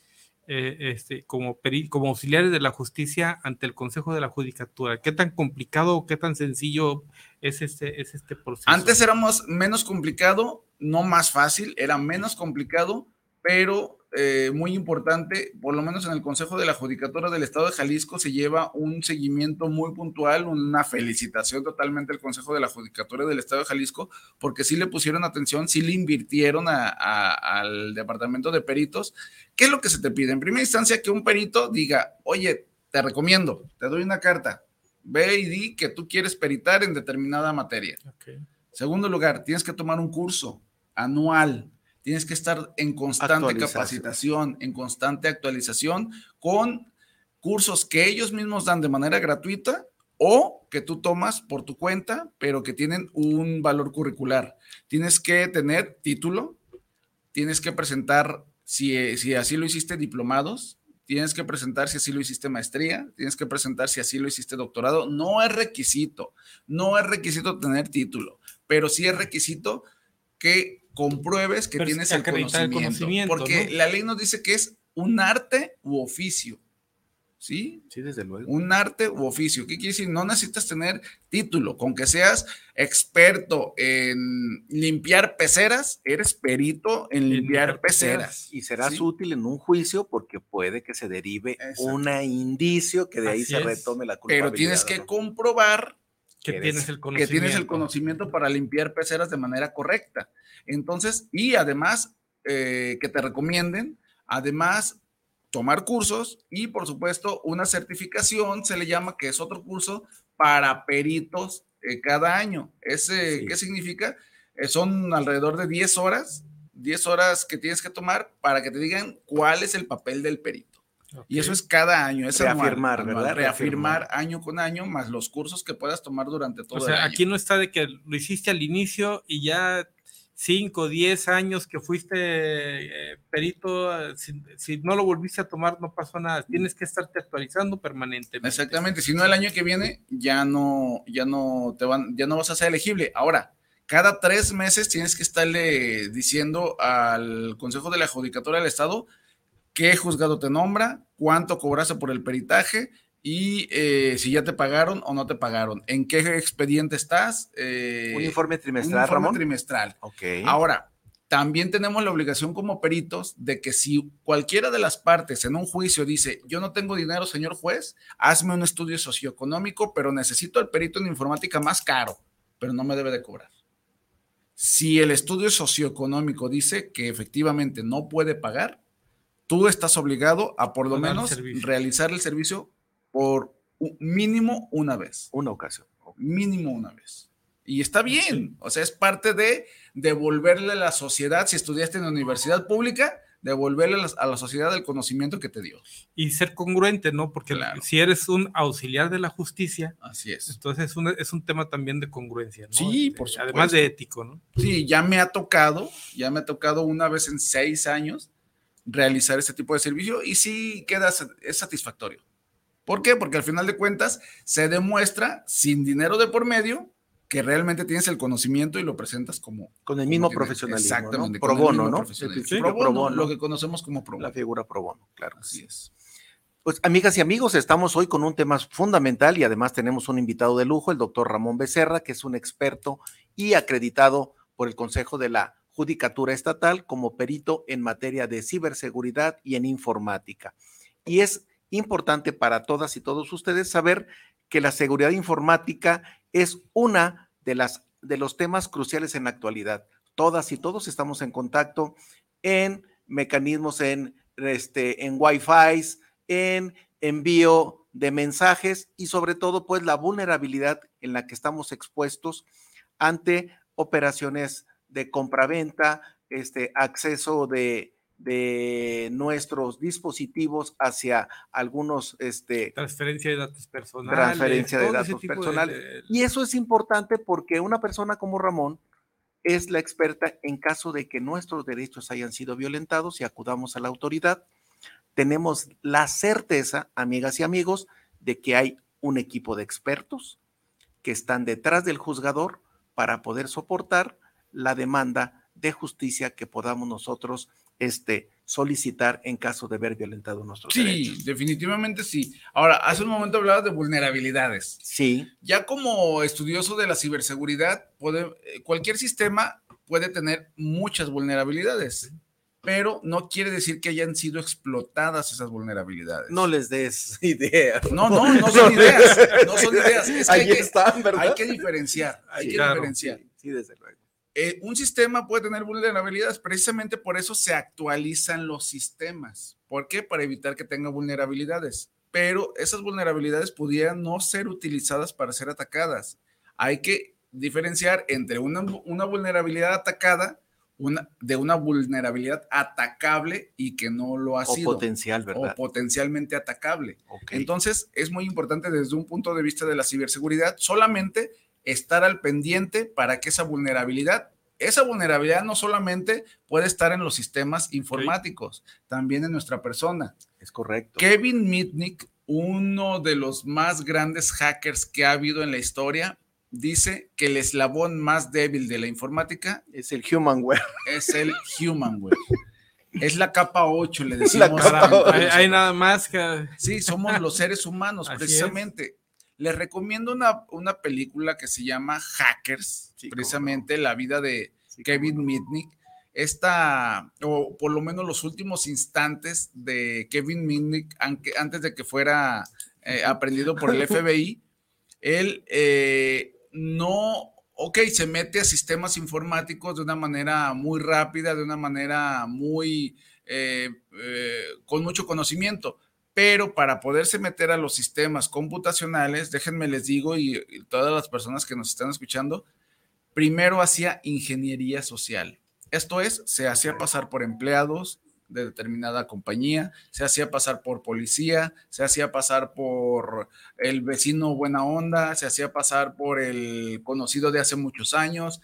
eh, este, como, como auxiliares de la justicia ante el Consejo de la Judicatura? ¿Qué tan complicado o qué tan sencillo es este, es este proceso? Antes éramos menos complicado no más fácil, era menos complicado, pero eh, muy importante, por lo menos en el Consejo de la Judicatura del Estado de Jalisco se lleva un seguimiento muy puntual, una felicitación totalmente al Consejo de la Judicatura del Estado de Jalisco, porque sí le pusieron atención, sí le invirtieron al Departamento de Peritos. ¿Qué es lo que se te pide? En primera instancia, que un perito diga, oye, te recomiendo, te doy una carta, ve y di que tú quieres peritar en determinada materia. Segundo lugar, tienes que tomar un curso anual. Tienes que estar en constante capacitación, en constante actualización con cursos que ellos mismos dan de manera gratuita o que tú tomas por tu cuenta, pero que tienen un valor curricular. Tienes que tener título, tienes que presentar, si, si así lo hiciste, diplomados, tienes que presentar si así lo hiciste maestría, tienes que presentar si así lo hiciste doctorado. No es requisito, no es requisito tener título, pero sí es requisito que compruebes que tienes el conocimiento, porque la ley nos dice que es un arte u oficio. ¿Sí? Sí, desde luego. Un arte u oficio. ¿Qué quiere decir? No necesitas tener título. Con que seas experto en limpiar peceras, eres perito en limpiar, peceras. Y serás útil en un juicio porque puede que se derive un indicio que de ahí se retome la culpabilidad. Pero tienes que comprobar que, tienes el conocimiento. que tienes el conocimiento para limpiar peceras de manera correcta. Entonces, y además eh, que te recomienden, además tomar cursos y por supuesto una certificación, se le llama que es otro curso para peritos eh, cada año. Ese, ¿Qué significa? Eh, son alrededor de 10 horas, 10 horas que tienes que tomar para que te digan cuál es el papel del perito. Y eso es cada año, es reafirmar, ¿verdad? Reafirmar año con año, más los cursos que puedas tomar durante todo o sea, aquí no está de que lo hiciste al inicio y ya 5, 10 años que fuiste eh, perito, si, no lo volviste a tomar, no pasó nada. Tienes que estarte actualizando permanentemente. Exactamente, si no el año que viene ya no, ya no te van, ya no vas a ser elegible. Ahora, Cada tres meses tienes que estarle diciendo al Consejo de la Judicatura del Estado qué juzgado te nombra, cuánto cobraste por el peritaje y eh, si ya te pagaron o no te pagaron, en qué expediente estás. Eh, un informe trimestral. Un informe trimestral. Ok. Ahora, también tenemos la obligación como peritos de que si cualquiera de las partes en un juicio dice, yo no tengo dinero, señor juez, hazme un estudio socioeconómico, pero necesito el perito en informática más caro, pero no me debe de cobrar. Si el estudio socioeconómico dice que efectivamente no puede pagar, tú estás obligado a por lo menos realizar el servicio por mínimo una vez. Una ocasión. Mínimo una vez. Y está bien, o sea, es parte de devolverle a la sociedad, si estudiaste en la universidad pública, devolverle a la sociedad el conocimiento que te dio. Y ser congruente, ¿no? Porque si eres un auxiliar de la justicia, así es. Entonces es un, es un tema también de congruencia, ¿no? Sí, este, por supuesto. Además de ético, ¿no? Sí, ya me ha tocado, ya me ha tocado una vez en seis años realizar este tipo de servicio y sí queda, es satisfactorio. ¿Por qué? Porque al final de cuentas se demuestra sin dinero de por medio que realmente tienes el conocimiento y lo presentas como... Con el mismo profesionalismo, Exactamente. Pro bono, ¿no? pro, bono, lo que conocemos como pro bono. La figura pro bono, claro. Así es. Pues amigas y amigos, estamos hoy con un tema fundamental y además tenemos un invitado de lujo, el doctor Ramón Becerra, que es un experto y acreditado por el Consejo de la Judicatura Estatal como perito en materia de ciberseguridad y en informática. Y es importante para todas y todos ustedes saber que la seguridad informática es una de las de los temas cruciales en la actualidad. Todas y todos estamos en contacto en mecanismos en este en Wi-Fi, en envío de mensajes y sobre todo pues la vulnerabilidad en la que estamos expuestos ante operaciones de compraventa, este acceso de de nuestros dispositivos hacia algunos este transferencia de datos personales transferencia de datos personales. y eso es importante porque una persona como Ramón es la experta en caso de que nuestros derechos hayan sido violentados y acudamos a la autoridad. Tenemos la certeza amigas y amigos de que hay un equipo de expertos que están detrás del juzgador para poder soportar la demanda de justicia que podamos nosotros este, solicitar en caso de haber violentado nuestros sí, derechos. Sí, definitivamente sí. Ahora, hace un momento hablabas de vulnerabilidades. Sí. Ya como estudioso de la ciberseguridad, puede, eh, cualquier sistema puede tener muchas vulnerabilidades, pero no quiere decir que hayan sido explotadas esas vulnerabilidades. No les des ideas. No, no, no son ideas. No son ideas. Es que Ahí hay, que, están, ¿verdad? hay que diferenciar. Hay Sí, que claro. diferenciar. Sí, sí, desde luego. Eh, un sistema puede tener vulnerabilidades, precisamente por eso se actualizan los sistemas. ¿Por qué? Para evitar que tenga vulnerabilidades. Pero esas vulnerabilidades pudieran no ser utilizadas para ser atacadas. Hay que diferenciar entre una, una vulnerabilidad atacada una, de una vulnerabilidad atacable y que no lo ha O sido. potencial, ¿verdad? O potencialmente atacable. Entonces, es muy importante desde un punto de vista de la ciberseguridad solamente estar al pendiente para que esa vulnerabilidad, esa vulnerabilidad no solamente puede estar en los sistemas informáticos, también en nuestra persona. es correcto. Kevin Mitnick, uno de los más grandes hackers que ha habido en la historia, dice que el eslabón más débil de la informática Es el humanware. es el humanware. Es la capa 8, le decimos. capa a- ocho. Hay, hay nada más que Sí, somos los seres humanos, Así precisamente. Les recomiendo una, una película que se llama Hackers, Sí, precisamente la vida de Sí, Kevin. Mitnick. Esta, o por lo menos los últimos instantes de Kevin Mitnick, antes de que fuera eh, aprendido por el FBI, él eh, no, ok, se mete a sistemas informáticos de una manera muy rápida, de una manera muy, eh, eh, con mucho conocimiento, pero para poderse meter a los sistemas computacionales, déjenme les digo, y, y todas las personas que nos están escuchando, primero hacía ingeniería social. Esto es, se hacía pasar por empleados de determinada compañía, se hacía pasar por policía, se hacía pasar por el vecino buena onda, se hacía pasar por el conocido de hace muchos años.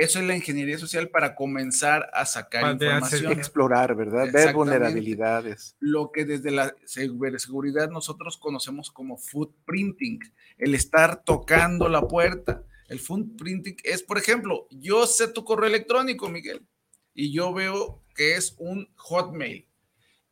Eso es la ingeniería social para comenzar a sacar Para de hacer información Explorar, ¿verdad? Ver vulnerabilidades. lo que desde la ciberseguridad nosotros conocemos como footprinting, el estar tocando la puerta. El footprinting es, por ejemplo, yo sé tu correo electrónico, Miguel, y yo veo que es un Hotmail.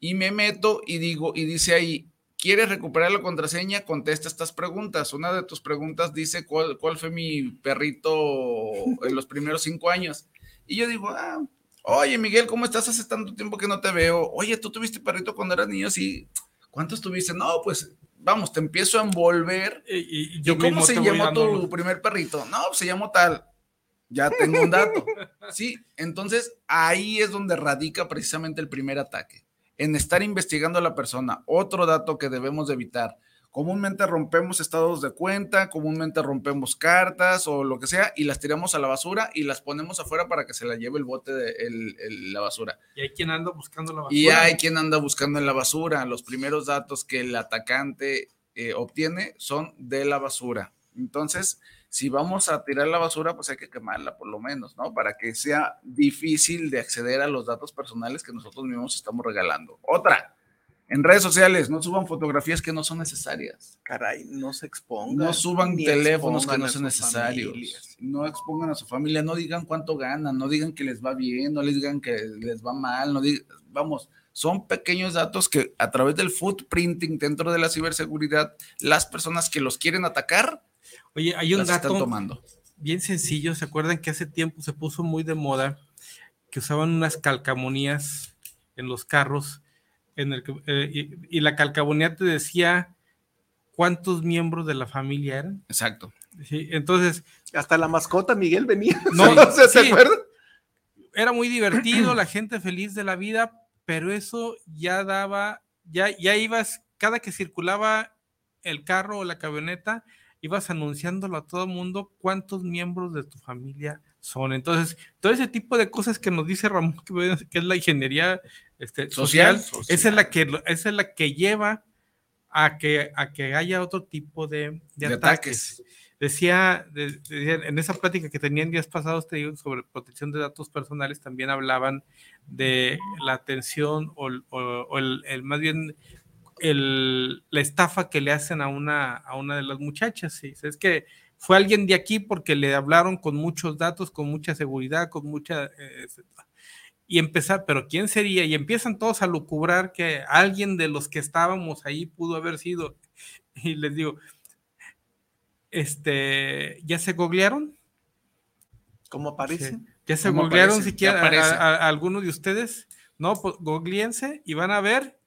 Y me meto y digo, y dice ahí, ¿quieres recuperar la contraseña? Contesta estas preguntas. Una de tus preguntas dice, ¿cuál, cuál fue mi perrito en los primeros cinco años? Y yo digo, ah, oye Miguel, ¿cómo estás? Hace tanto tiempo que no te veo. Oye, ¿tú tuviste perrito cuando eras niño? Sí. ¿Cuántos tuviste? No, pues vamos, te empiezo a envolver. ¿Y, yo cómo se llamó tu primer perrito? No, pues, se llamó tal. Ya tengo un dato. sí, entonces ahí es donde radica precisamente el primer ataque, en estar investigando a la persona. Otro dato que debemos evitar Comúnmente rompemos estados de cuenta, comúnmente rompemos cartas o lo que sea y las tiramos a la basura y las ponemos afuera para que se la lleve el bote de la basura. Y hay quien anda buscando la basura. Y hay quien anda buscando en la basura. Los primeros datos que el atacante eh, obtiene son de la basura. Entonces, si vamos a tirar la basura, pues hay que quemarla por lo menos, ¿no? Para que sea difícil de acceder a los datos personales que nosotros mismos estamos regalando. Otra, en redes sociales, no suban fotografías que no son necesarias. Caray, no se expongan. No suban teléfonos que no son necesarios. No expongan a su familia, no digan cuánto ganan, no digan que les va bien, no les digan que les va mal, no digan, vamos, son pequeños datos que a través del footprinting dentro de la ciberseguridad, las personas que los quieren atacar, Oye, hay un dato tomando. bien sencillo, ¿se acuerdan que hace tiempo se puso muy de moda que usaban unas calcamonías en los carros? en el eh, y, la calcabonía te decía cuántos miembros de la familia eran. Exacto. Sí, entonces. Hasta la mascota Miguel venía. No, ¿se, Era muy divertido, la gente feliz de la vida, pero eso ya daba, ya, ya ibas, cada que circulaba el carro o la camioneta, ibas anunciándolo a todo el mundo cuántos miembros de tu familia son. Entonces, todo ese tipo de cosas que nos dice Ramón, que es la ingeniería este, social, Esa, es la que, esa es la que lleva a que, a que haya otro tipo de, ataques. Decía, en esa plática que tenían días pasados, te digo, sobre protección de datos personales, también hablaban de la atención o, el, más bien el, la estafa que le hacen a una, a una de las muchachas. ¿sí? Es que fue alguien de aquí porque le hablaron con muchos datos, con mucha seguridad, con mucha... Eh, y empezar, pero ¿quién sería? Y empiezan todos a lucubrar que alguien de los que estábamos ahí pudo haber sido. Y les digo, este, ¿ya se googlearon? ¿Cómo aparece? ¿Ya se googlearon siquiera a, algunos de ustedes? No, pues googleense y van a ver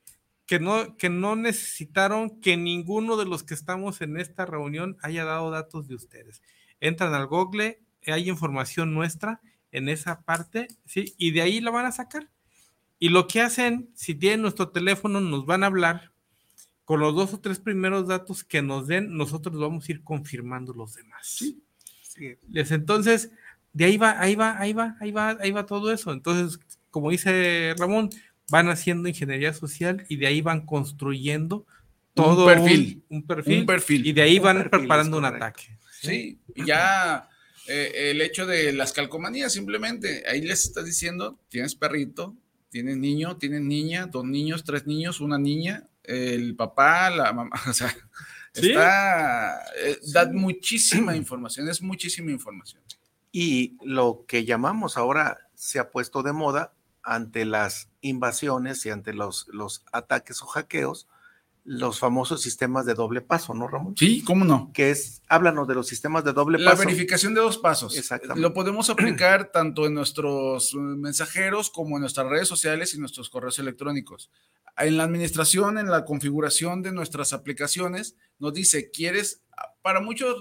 que no, que no necesitaron que ninguno de los que estamos en esta reunión haya dado datos de ustedes. Entran al Google, hay información nuestra en esa parte, ¿sí? Y de ahí la van a sacar. Y lo que hacen, si tienen nuestro teléfono, nos van a hablar con los dos o tres primeros datos que nos den, nosotros vamos a ir confirmando los demás. ¿sí? Entonces, de ahí va, ahí va, ahí va, ahí va, ahí va todo eso. Entonces, como dice Ramón, van haciendo ingeniería social y de ahí van construyendo todo un perfil, un, perfil, perfil, y de ahí van preparando un ataque. Sí, ya eh, el hecho de las calcomanías, simplemente, ahí les está diciendo, tienes perrito, tienes niño, tienes niña, dos niños, tres niños, una niña, el papá, la mamá, o sea, está, eh, da muchísima información, es muchísima información. Y lo que llamamos ahora se ha puesto de moda ante las invasiones y ante los, los ataques o hackeos, los famosos sistemas de doble paso, ¿no, Ramón? Sí, ¿cómo no? Que es, háblanos de los sistemas de doble paso. La verificación de dos pasos. Exactamente. Lo podemos aplicar tanto en nuestros mensajeros como en nuestras redes sociales y nuestros correos electrónicos. En la administración, en la configuración de nuestras aplicaciones, nos dice, ¿quieres? Para muchos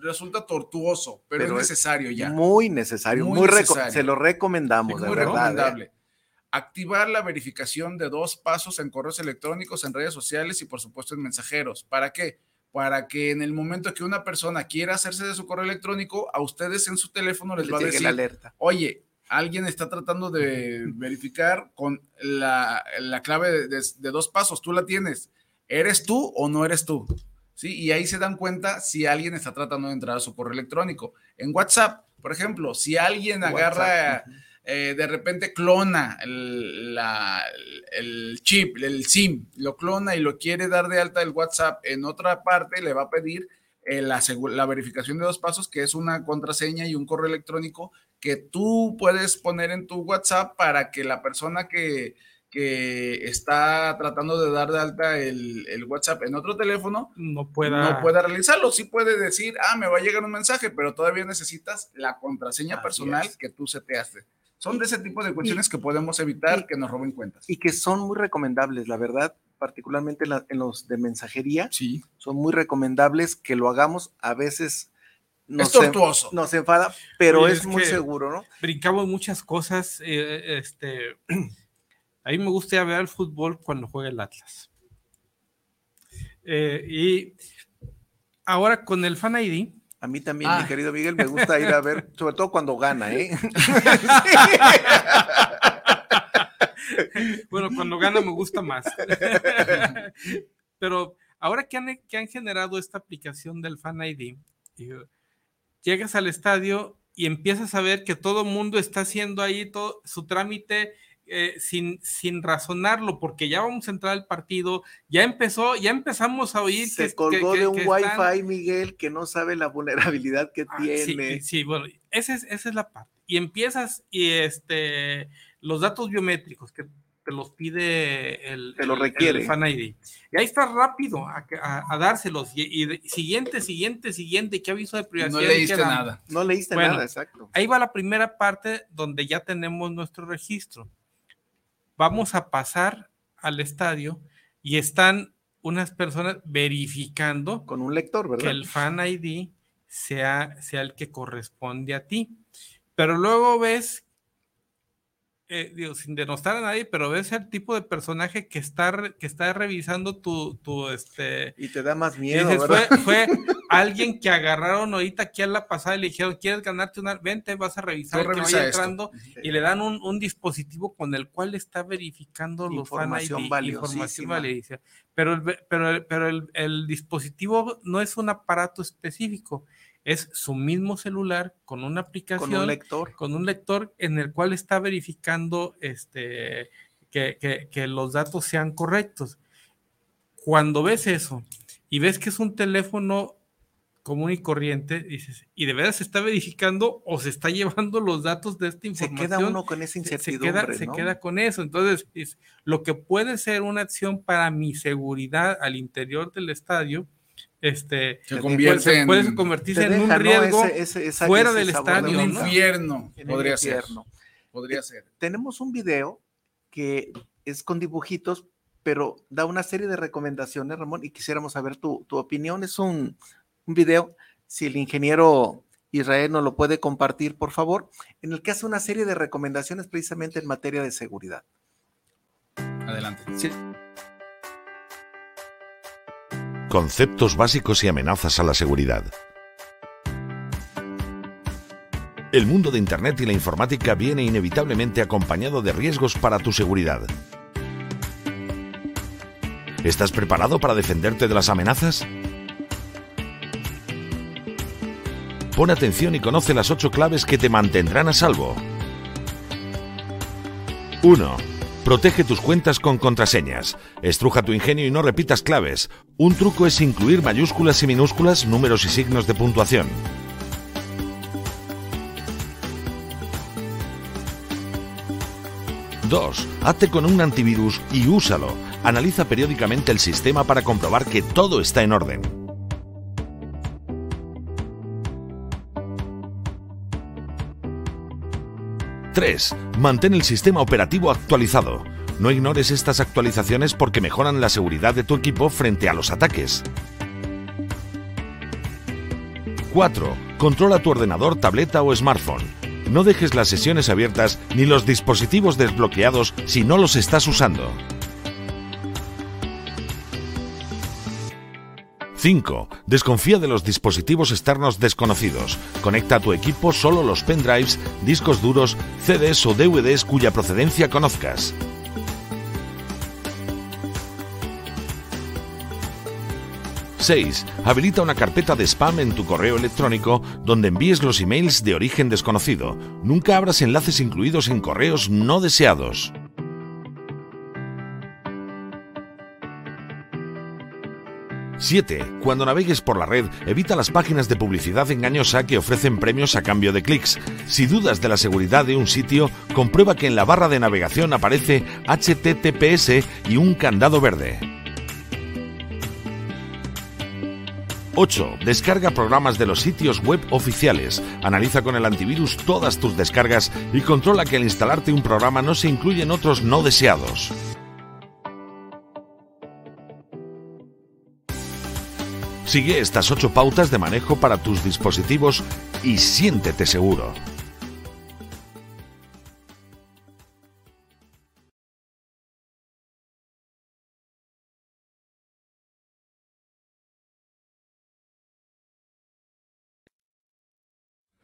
resulta tortuoso, pero, es necesario ya. Muy necesario, muy, necesario. se lo recomendamos, muy de verdad, ¿eh? Activar la verificación de dos pasos en correos electrónicos, en redes sociales y por supuesto en mensajeros. ¿Para qué? Para que en el momento que una persona quiera hacerse de su correo electrónico, a ustedes en su teléfono les, va a decir, la alerta. oye, alguien está tratando de verificar con la, clave de, de, dos pasos, tú la tienes. ¿Eres tú o no eres tú? ¿Sí? Y ahí se dan cuenta si alguien está tratando de entrar a su correo electrónico. En WhatsApp, por ejemplo, si alguien agarra... Eh, de repente clona el, chip, el SIM, lo clona y lo quiere dar de alta el WhatsApp en otra parte, le va a pedir eh, la, la verificación de dos pasos, que es una contraseña y un correo electrónico que tú puedes poner en tu WhatsApp para que la persona que, que está tratando de dar de alta el, el, WhatsApp en otro teléfono no pueda... no pueda realizarlo. Sí puede decir, ah, me va a llegar un mensaje, pero todavía necesitas la contraseña personal que tú se Son de ese tipo de cuestiones que podemos evitar que nos roben cuentas. Y que son muy recomendables, la verdad, particularmente en, los de mensajería. Sí. Son muy recomendables que lo hagamos. A veces nos, es tortuoso. nos enfada, pero es, muy seguro, ¿no? Brincamos muchas cosas. Eh, este, a mí me gusta ver el fútbol cuando juega el Atlas. Eh, y ahora con el Fan ID, a mí también, mi ah. querido Miguel, me gusta ir a ver, sobre todo cuando gana, ¿eh? bueno, cuando gana me gusta más. Pero ahora que han, que han generado esta aplicación del Fan ID, llegas al estadio y empiezas a ver que todo el mundo está haciendo ahí todo su trámite eh, sin, sin razonarlo, porque ya vamos a entrar al partido, ya empezó, ya empezamos a oír Se colgó de un Wi-Fi, Miguel, que no sabe la vulnerabilidad que ah, tiene. Sí, bueno, esa es, esa es la parte. Y empiezas, y este, los datos biométricos que te los pide el, te lo requiere. Fan ID. Y ahí está rápido a, dárselos. Y, siguiente, siguiente, siguiente, ¿qué aviso de privacidad? No leíste nada. No leíste nada, exacto. Ahí va la primera parte donde ya tenemos nuestro registro vamos a pasar al estadio y están unas personas verificando con un lector, ¿verdad? Que el fan ID sea, sea el que corresponde a ti. Pero luego ves eh, digo, sin denostar a nadie, pero ves el tipo de personaje que está, que está revisando tu, tu este. Y te da más miedo. Fue, alguien que agarraron ahorita aquí a la pasada y le dijeron, ¿quieres ganarte una? Vente, vas a revisar que vaya entrando. Y le dan un, dispositivo con el cual está verificando los información fan información validísima. Pero, el, pero, pero el, el dispositivo no es un aparato específico es su mismo celular con una aplicación, con un lector, con un lector en el cual está verificando este, que, los datos sean correctos. Cuando ves eso y ves que es un teléfono común y corriente, dices, ¿y de verdad se está verificando o se está llevando los datos de esta información? Se queda uno con esa incertidumbre. Se, queda, con eso. Entonces, es, lo que puede ser una acción para mi seguridad al interior del estadio, este, se convierte puede, convertirse en un riesgo fuera del estadio. Un infierno, podría ser. Podría ser. Tenemos un video que es con dibujitos, pero da una serie de recomendaciones, Ramón, y quisiéramos saber tu, opinión. Es un, un, video, si el ingeniero Israel nos lo puede compartir, por favor, en el que hace una serie de recomendaciones precisamente en materia de seguridad. Adelante. Sí. Conceptos básicos y amenazas a la seguridad. El mundo de Internet y la informática viene inevitablemente acompañado de riesgos para tu seguridad. ¿Estás preparado para defenderte de las amenazas? Pon atención y conoce las ocho claves que te mantendrán a salvo. 1. Protege tus cuentas con contraseñas. Estruja tu ingenio y no repitas claves. Un truco es incluir mayúsculas y minúsculas, números y signos de puntuación. Dos, Hazte con un antivirus y úsalo. Analiza periódicamente el sistema para comprobar que todo está en orden. 3. Mantén el sistema operativo actualizado. No ignores estas actualizaciones porque mejoran la seguridad de tu equipo frente a los ataques. 4. Controla tu ordenador, tableta o smartphone. No dejes las sesiones abiertas ni los dispositivos desbloqueados si no los estás usando. 5. Desconfía de los dispositivos externos desconocidos. Conecta a tu equipo solo los pendrives, discos duros, CDs o DVDs cuya procedencia conozcas. 6. Habilita una carpeta de spam en tu correo electrónico donde envíes los emails de origen desconocido. Nunca abras enlaces incluidos en correos no deseados. 7. Cuando navegues por la red, evita las páginas de publicidad engañosa que ofrecen premios a cambio de clics. Si dudas de la seguridad de un sitio, comprueba que en la barra de navegación aparece HTTPS y un candado verde. 8. Descarga programas de los sitios web oficiales. Analiza con el antivirus todas tus descargas y controla que al instalarte un programa no se incluyen otros no deseados. Sigue estas 8 pautas de manejo para tus dispositivos y siéntete seguro.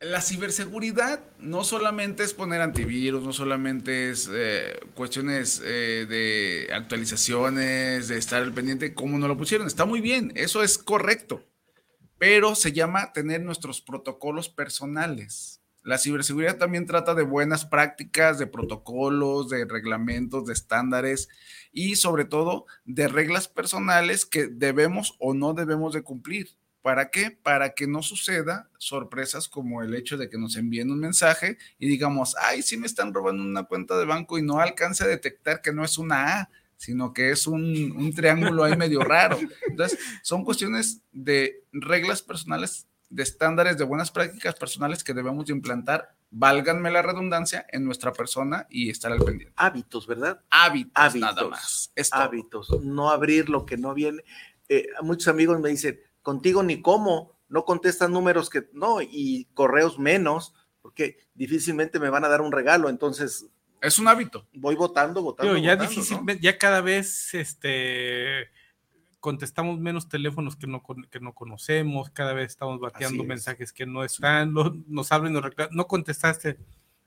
La ciberseguridad no solamente es poner antivirus, no solamente es eh, cuestiones eh, de actualizaciones, de estar al pendiente, como nos lo pusieron. Está muy bien, eso es correcto, pero se llama tener nuestros protocolos personales. La ciberseguridad también trata de buenas prácticas, de protocolos, de reglamentos, de estándares y sobre todo de reglas personales que debemos o no debemos de cumplir. ¿Para qué? Para que no suceda sorpresas como el hecho de que nos envíen un mensaje y digamos, ay, sí me están robando una cuenta de banco y no alcance a detectar que no es una A, sino que es un, triángulo ahí medio raro. Entonces, son cuestiones de reglas personales, de estándares, de buenas prácticas personales que debemos de implantar, válganme la redundancia, en nuestra persona y estar al pendiente. Hábitos, ¿verdad? Hábitos, nada más. hábitos, no abrir lo que no viene. Eh, muchos amigos me dicen, contigo ni cómo, no contestan números que no, y correos menos, porque difícilmente me van a dar un regalo, entonces... Es un hábito. Voy votando, votando. ya difícilmente, ya cada vez este contestamos menos teléfonos que no, que no conocemos, cada vez estamos bateando mensajes que no están, nos hablan, nos reclaman, no contestaste,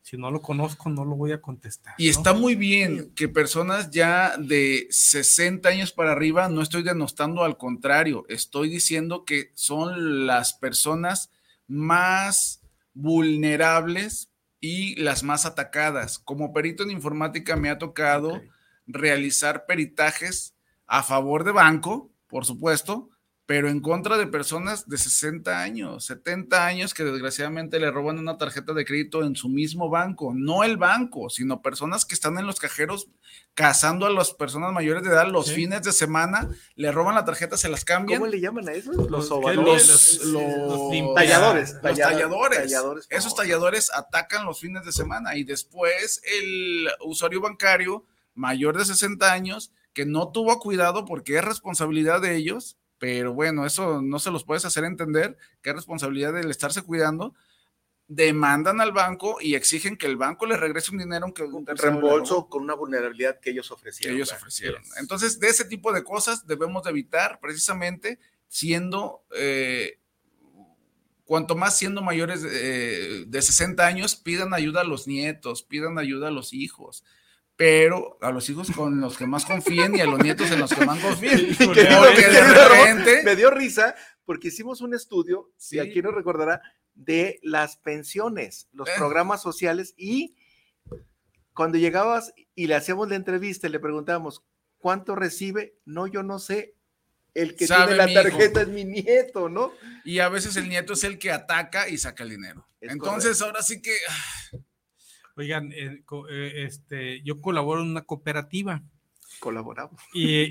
si no lo conozco, no lo voy a contestar. Y está muy bien que personas ya de 60 años para arriba, no estoy denostando, al contrario, estoy diciendo que son las personas más vulnerables y las más atacadas. Como perito en informática me ha tocado realizar peritajes a favor de banco, por supuesto, pero en contra de personas de 60 años, 70 años que desgraciadamente le roban una tarjeta de crédito en su mismo banco, no el banco, sino personas que están en los cajeros cazando a las personas mayores de edad los fines de semana, le roban la tarjeta, se las cambian. ¿Cómo le llaman a eso? Los, los, los, talladores, talladores. Esos talladores atacan los fines de semana y después el usuario bancario mayor de 60 años que no tuvo cuidado porque es responsabilidad de ellos, pero bueno, eso no se los puedes hacer entender, que es responsabilidad del estarse cuidando. Demandan al banco y exigen que el banco les regrese un dinero aunque un reembolso con una vulnerabilidad que ellos ofrecieron. ellos ofrecieron. Entonces, de ese tipo de cosas debemos de evitar precisamente siendo eh, cuanto más siendo mayores de 60 eh, años, pidan ayuda a los nietos, pidan ayuda a los hijos pero a los hijos con los que más confíen y a los nietos en los que más confíen. me dio risa porque hicimos un estudio, si aquí nos recordará, de las pensiones, los eh. programas sociales y cuando llegabas y le hacíamos la entrevista y le preguntábamos, ¿cuánto recibe? No, yo no sé. El que tiene la tarjeta es mi nieto, ¿no? Y a veces el nieto es el que ataca y saca el dinero. Entonces, ahora sí que ah, Oigan, eh, eh, este, yo colaboro en una cooperativa. Colaboramos. Y,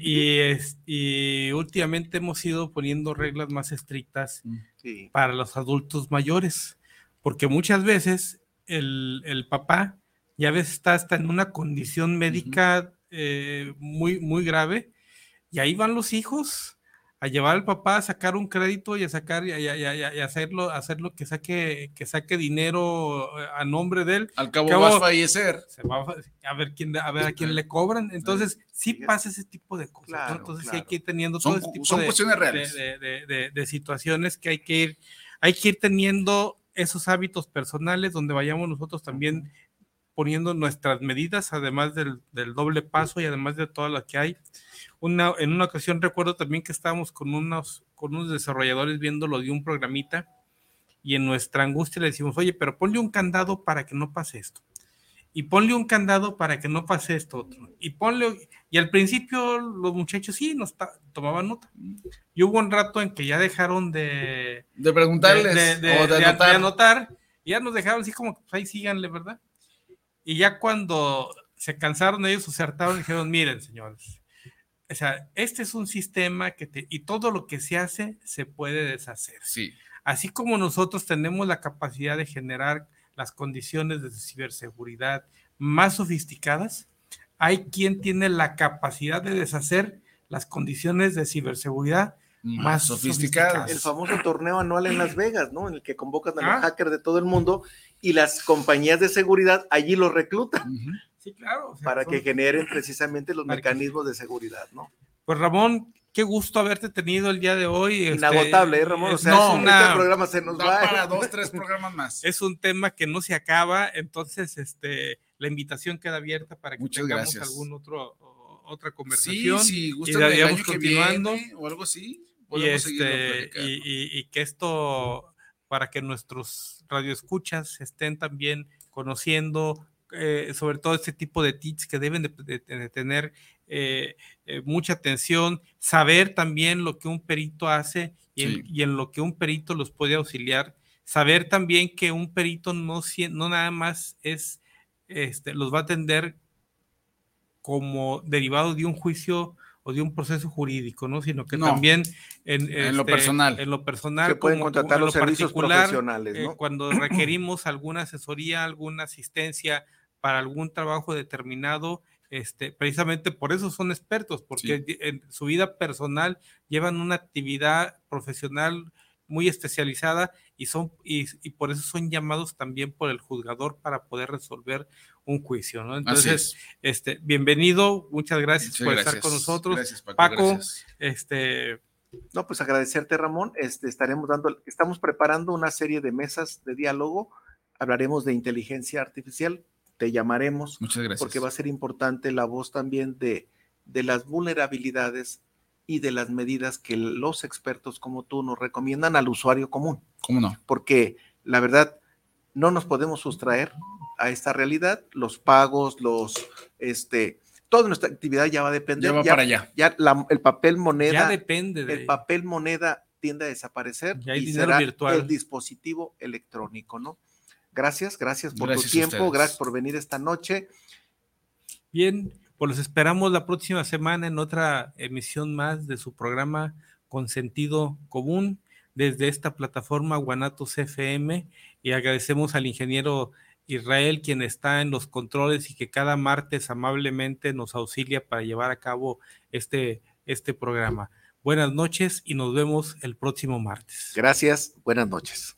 y, últimamente hemos ido poniendo reglas más estrictas mm, para los adultos mayores, porque muchas veces el, papá ya ves está hasta en una condición médica eh, muy, muy grave y ahí van los hijos a llevar al papá a sacar un crédito y a sacar y, a, hacerlo, hacerlo que saque, que saque dinero eh, a nombre de él. Al cabo, va a fallecer. a, ver quién, a ver a quién le cobran. Entonces, sí, pasa ese tipo de cosas. Entonces, sí hay que ir teniendo todo ese tipo de, cuestiones reales. De, situaciones que hay que ir, hay que ir teniendo esos hábitos personales donde vayamos nosotros también poniendo nuestras medidas, además del, del doble paso y además de todas las que hay en una ocasión recuerdo también que estábamos con unos, con unos desarrolladores viéndolo de un programita y en nuestra angustia le decimos, oye, pero ponle un candado para que no pase esto. y ponle un candado para que no pase esto otro. Y ponle, y al principio los muchachos sí nos tomaban nota. Y hubo un rato en que ya dejaron de... De preguntarles de, o de, anotar. Y ya nos dejaron así como, pues ahí síganle, ¿verdad? Y ya cuando se cansaron ellos se hartaron, dijeron, miren, señores, o sea, este es un sistema que te, y todo lo que se hace se puede deshacer. Sí. Así como nosotros tenemos la capacidad de generar las condiciones de ciberseguridad más sofisticadas, hay quien tiene la capacidad de deshacer las condiciones de ciberseguridad más, sofisticadas. El famoso torneo anual en Las Vegas, ¿no? En el que convocan a los ah. hackers de todo el mundo y las compañías de seguridad allí los reclutan. Sí, claro. para que generen precisamente los mecanismos de seguridad, ¿no? Pues Ramón, qué gusto haberte tenido el día de hoy. Este, Inagotable, ¿eh, Ramón? O sea, no, este programa se nos va. para dos, tres programas más. Es un tema que no se acaba, entonces este, la invitación queda abierta para que Muchas tengamos algún otro otra conversación. Sí, sí, y el año continuando. o algo así. Y, este, y, y, que esto, para que nuestros radioescuchas estén también conociendo eh, sobre todo este tipo de tips que deben de, tener eh, eh, mucha atención, saber también lo que un perito hace y, en, lo que un perito los puede auxiliar, saber también que un perito no, no nada más es, este, los va a atender como derivado de un juicio o de un proceso jurídico, ¿no? Sino que también en, lo este, personal. En lo personal. Se pueden contratar los servicios profesionales, ¿no? cuando requerimos alguna asesoría, alguna asistencia para algún trabajo determinado, este, precisamente por eso son expertos, porque en su vida personal llevan una actividad profesional muy especializada y son y, por eso son llamados también por el juzgador para poder resolver un juicio, ¿no? Entonces, este, bienvenido, muchas gracias por estar con nosotros. Gracias, Paco. este no, pues agradecerte, Ramón. Este, estaremos dando, estamos preparando una serie de mesas de diálogo. Hablaremos de inteligencia artificial, te llamaremos. Muchas gracias. Porque va a ser importante la voz también de, de las vulnerabilidades y de las medidas que los expertos como tú nos recomiendan al usuario común. ¿Cómo no? Porque la verdad, no nos podemos sustraer a esta realidad. Los pagos, los, este, toda nuestra actividad ya va a depender. Ya va para allá. Ya el papel moneda. Ya depende. El papel moneda tiende a desaparecer y será el dispositivo electrónico, ¿no? Gracias, gracias por tu tiempo, gracias por venir esta noche. Bien, pues los esperamos la próxima semana en otra emisión más de su programa con sentido común desde esta plataforma Guanatos FM y agradecemos al ingeniero Israel quien está en los controles y que cada martes amablemente nos auxilia para llevar a cabo este, este programa. Buenas noches y nos vemos el próximo martes. Gracias, buenas noches.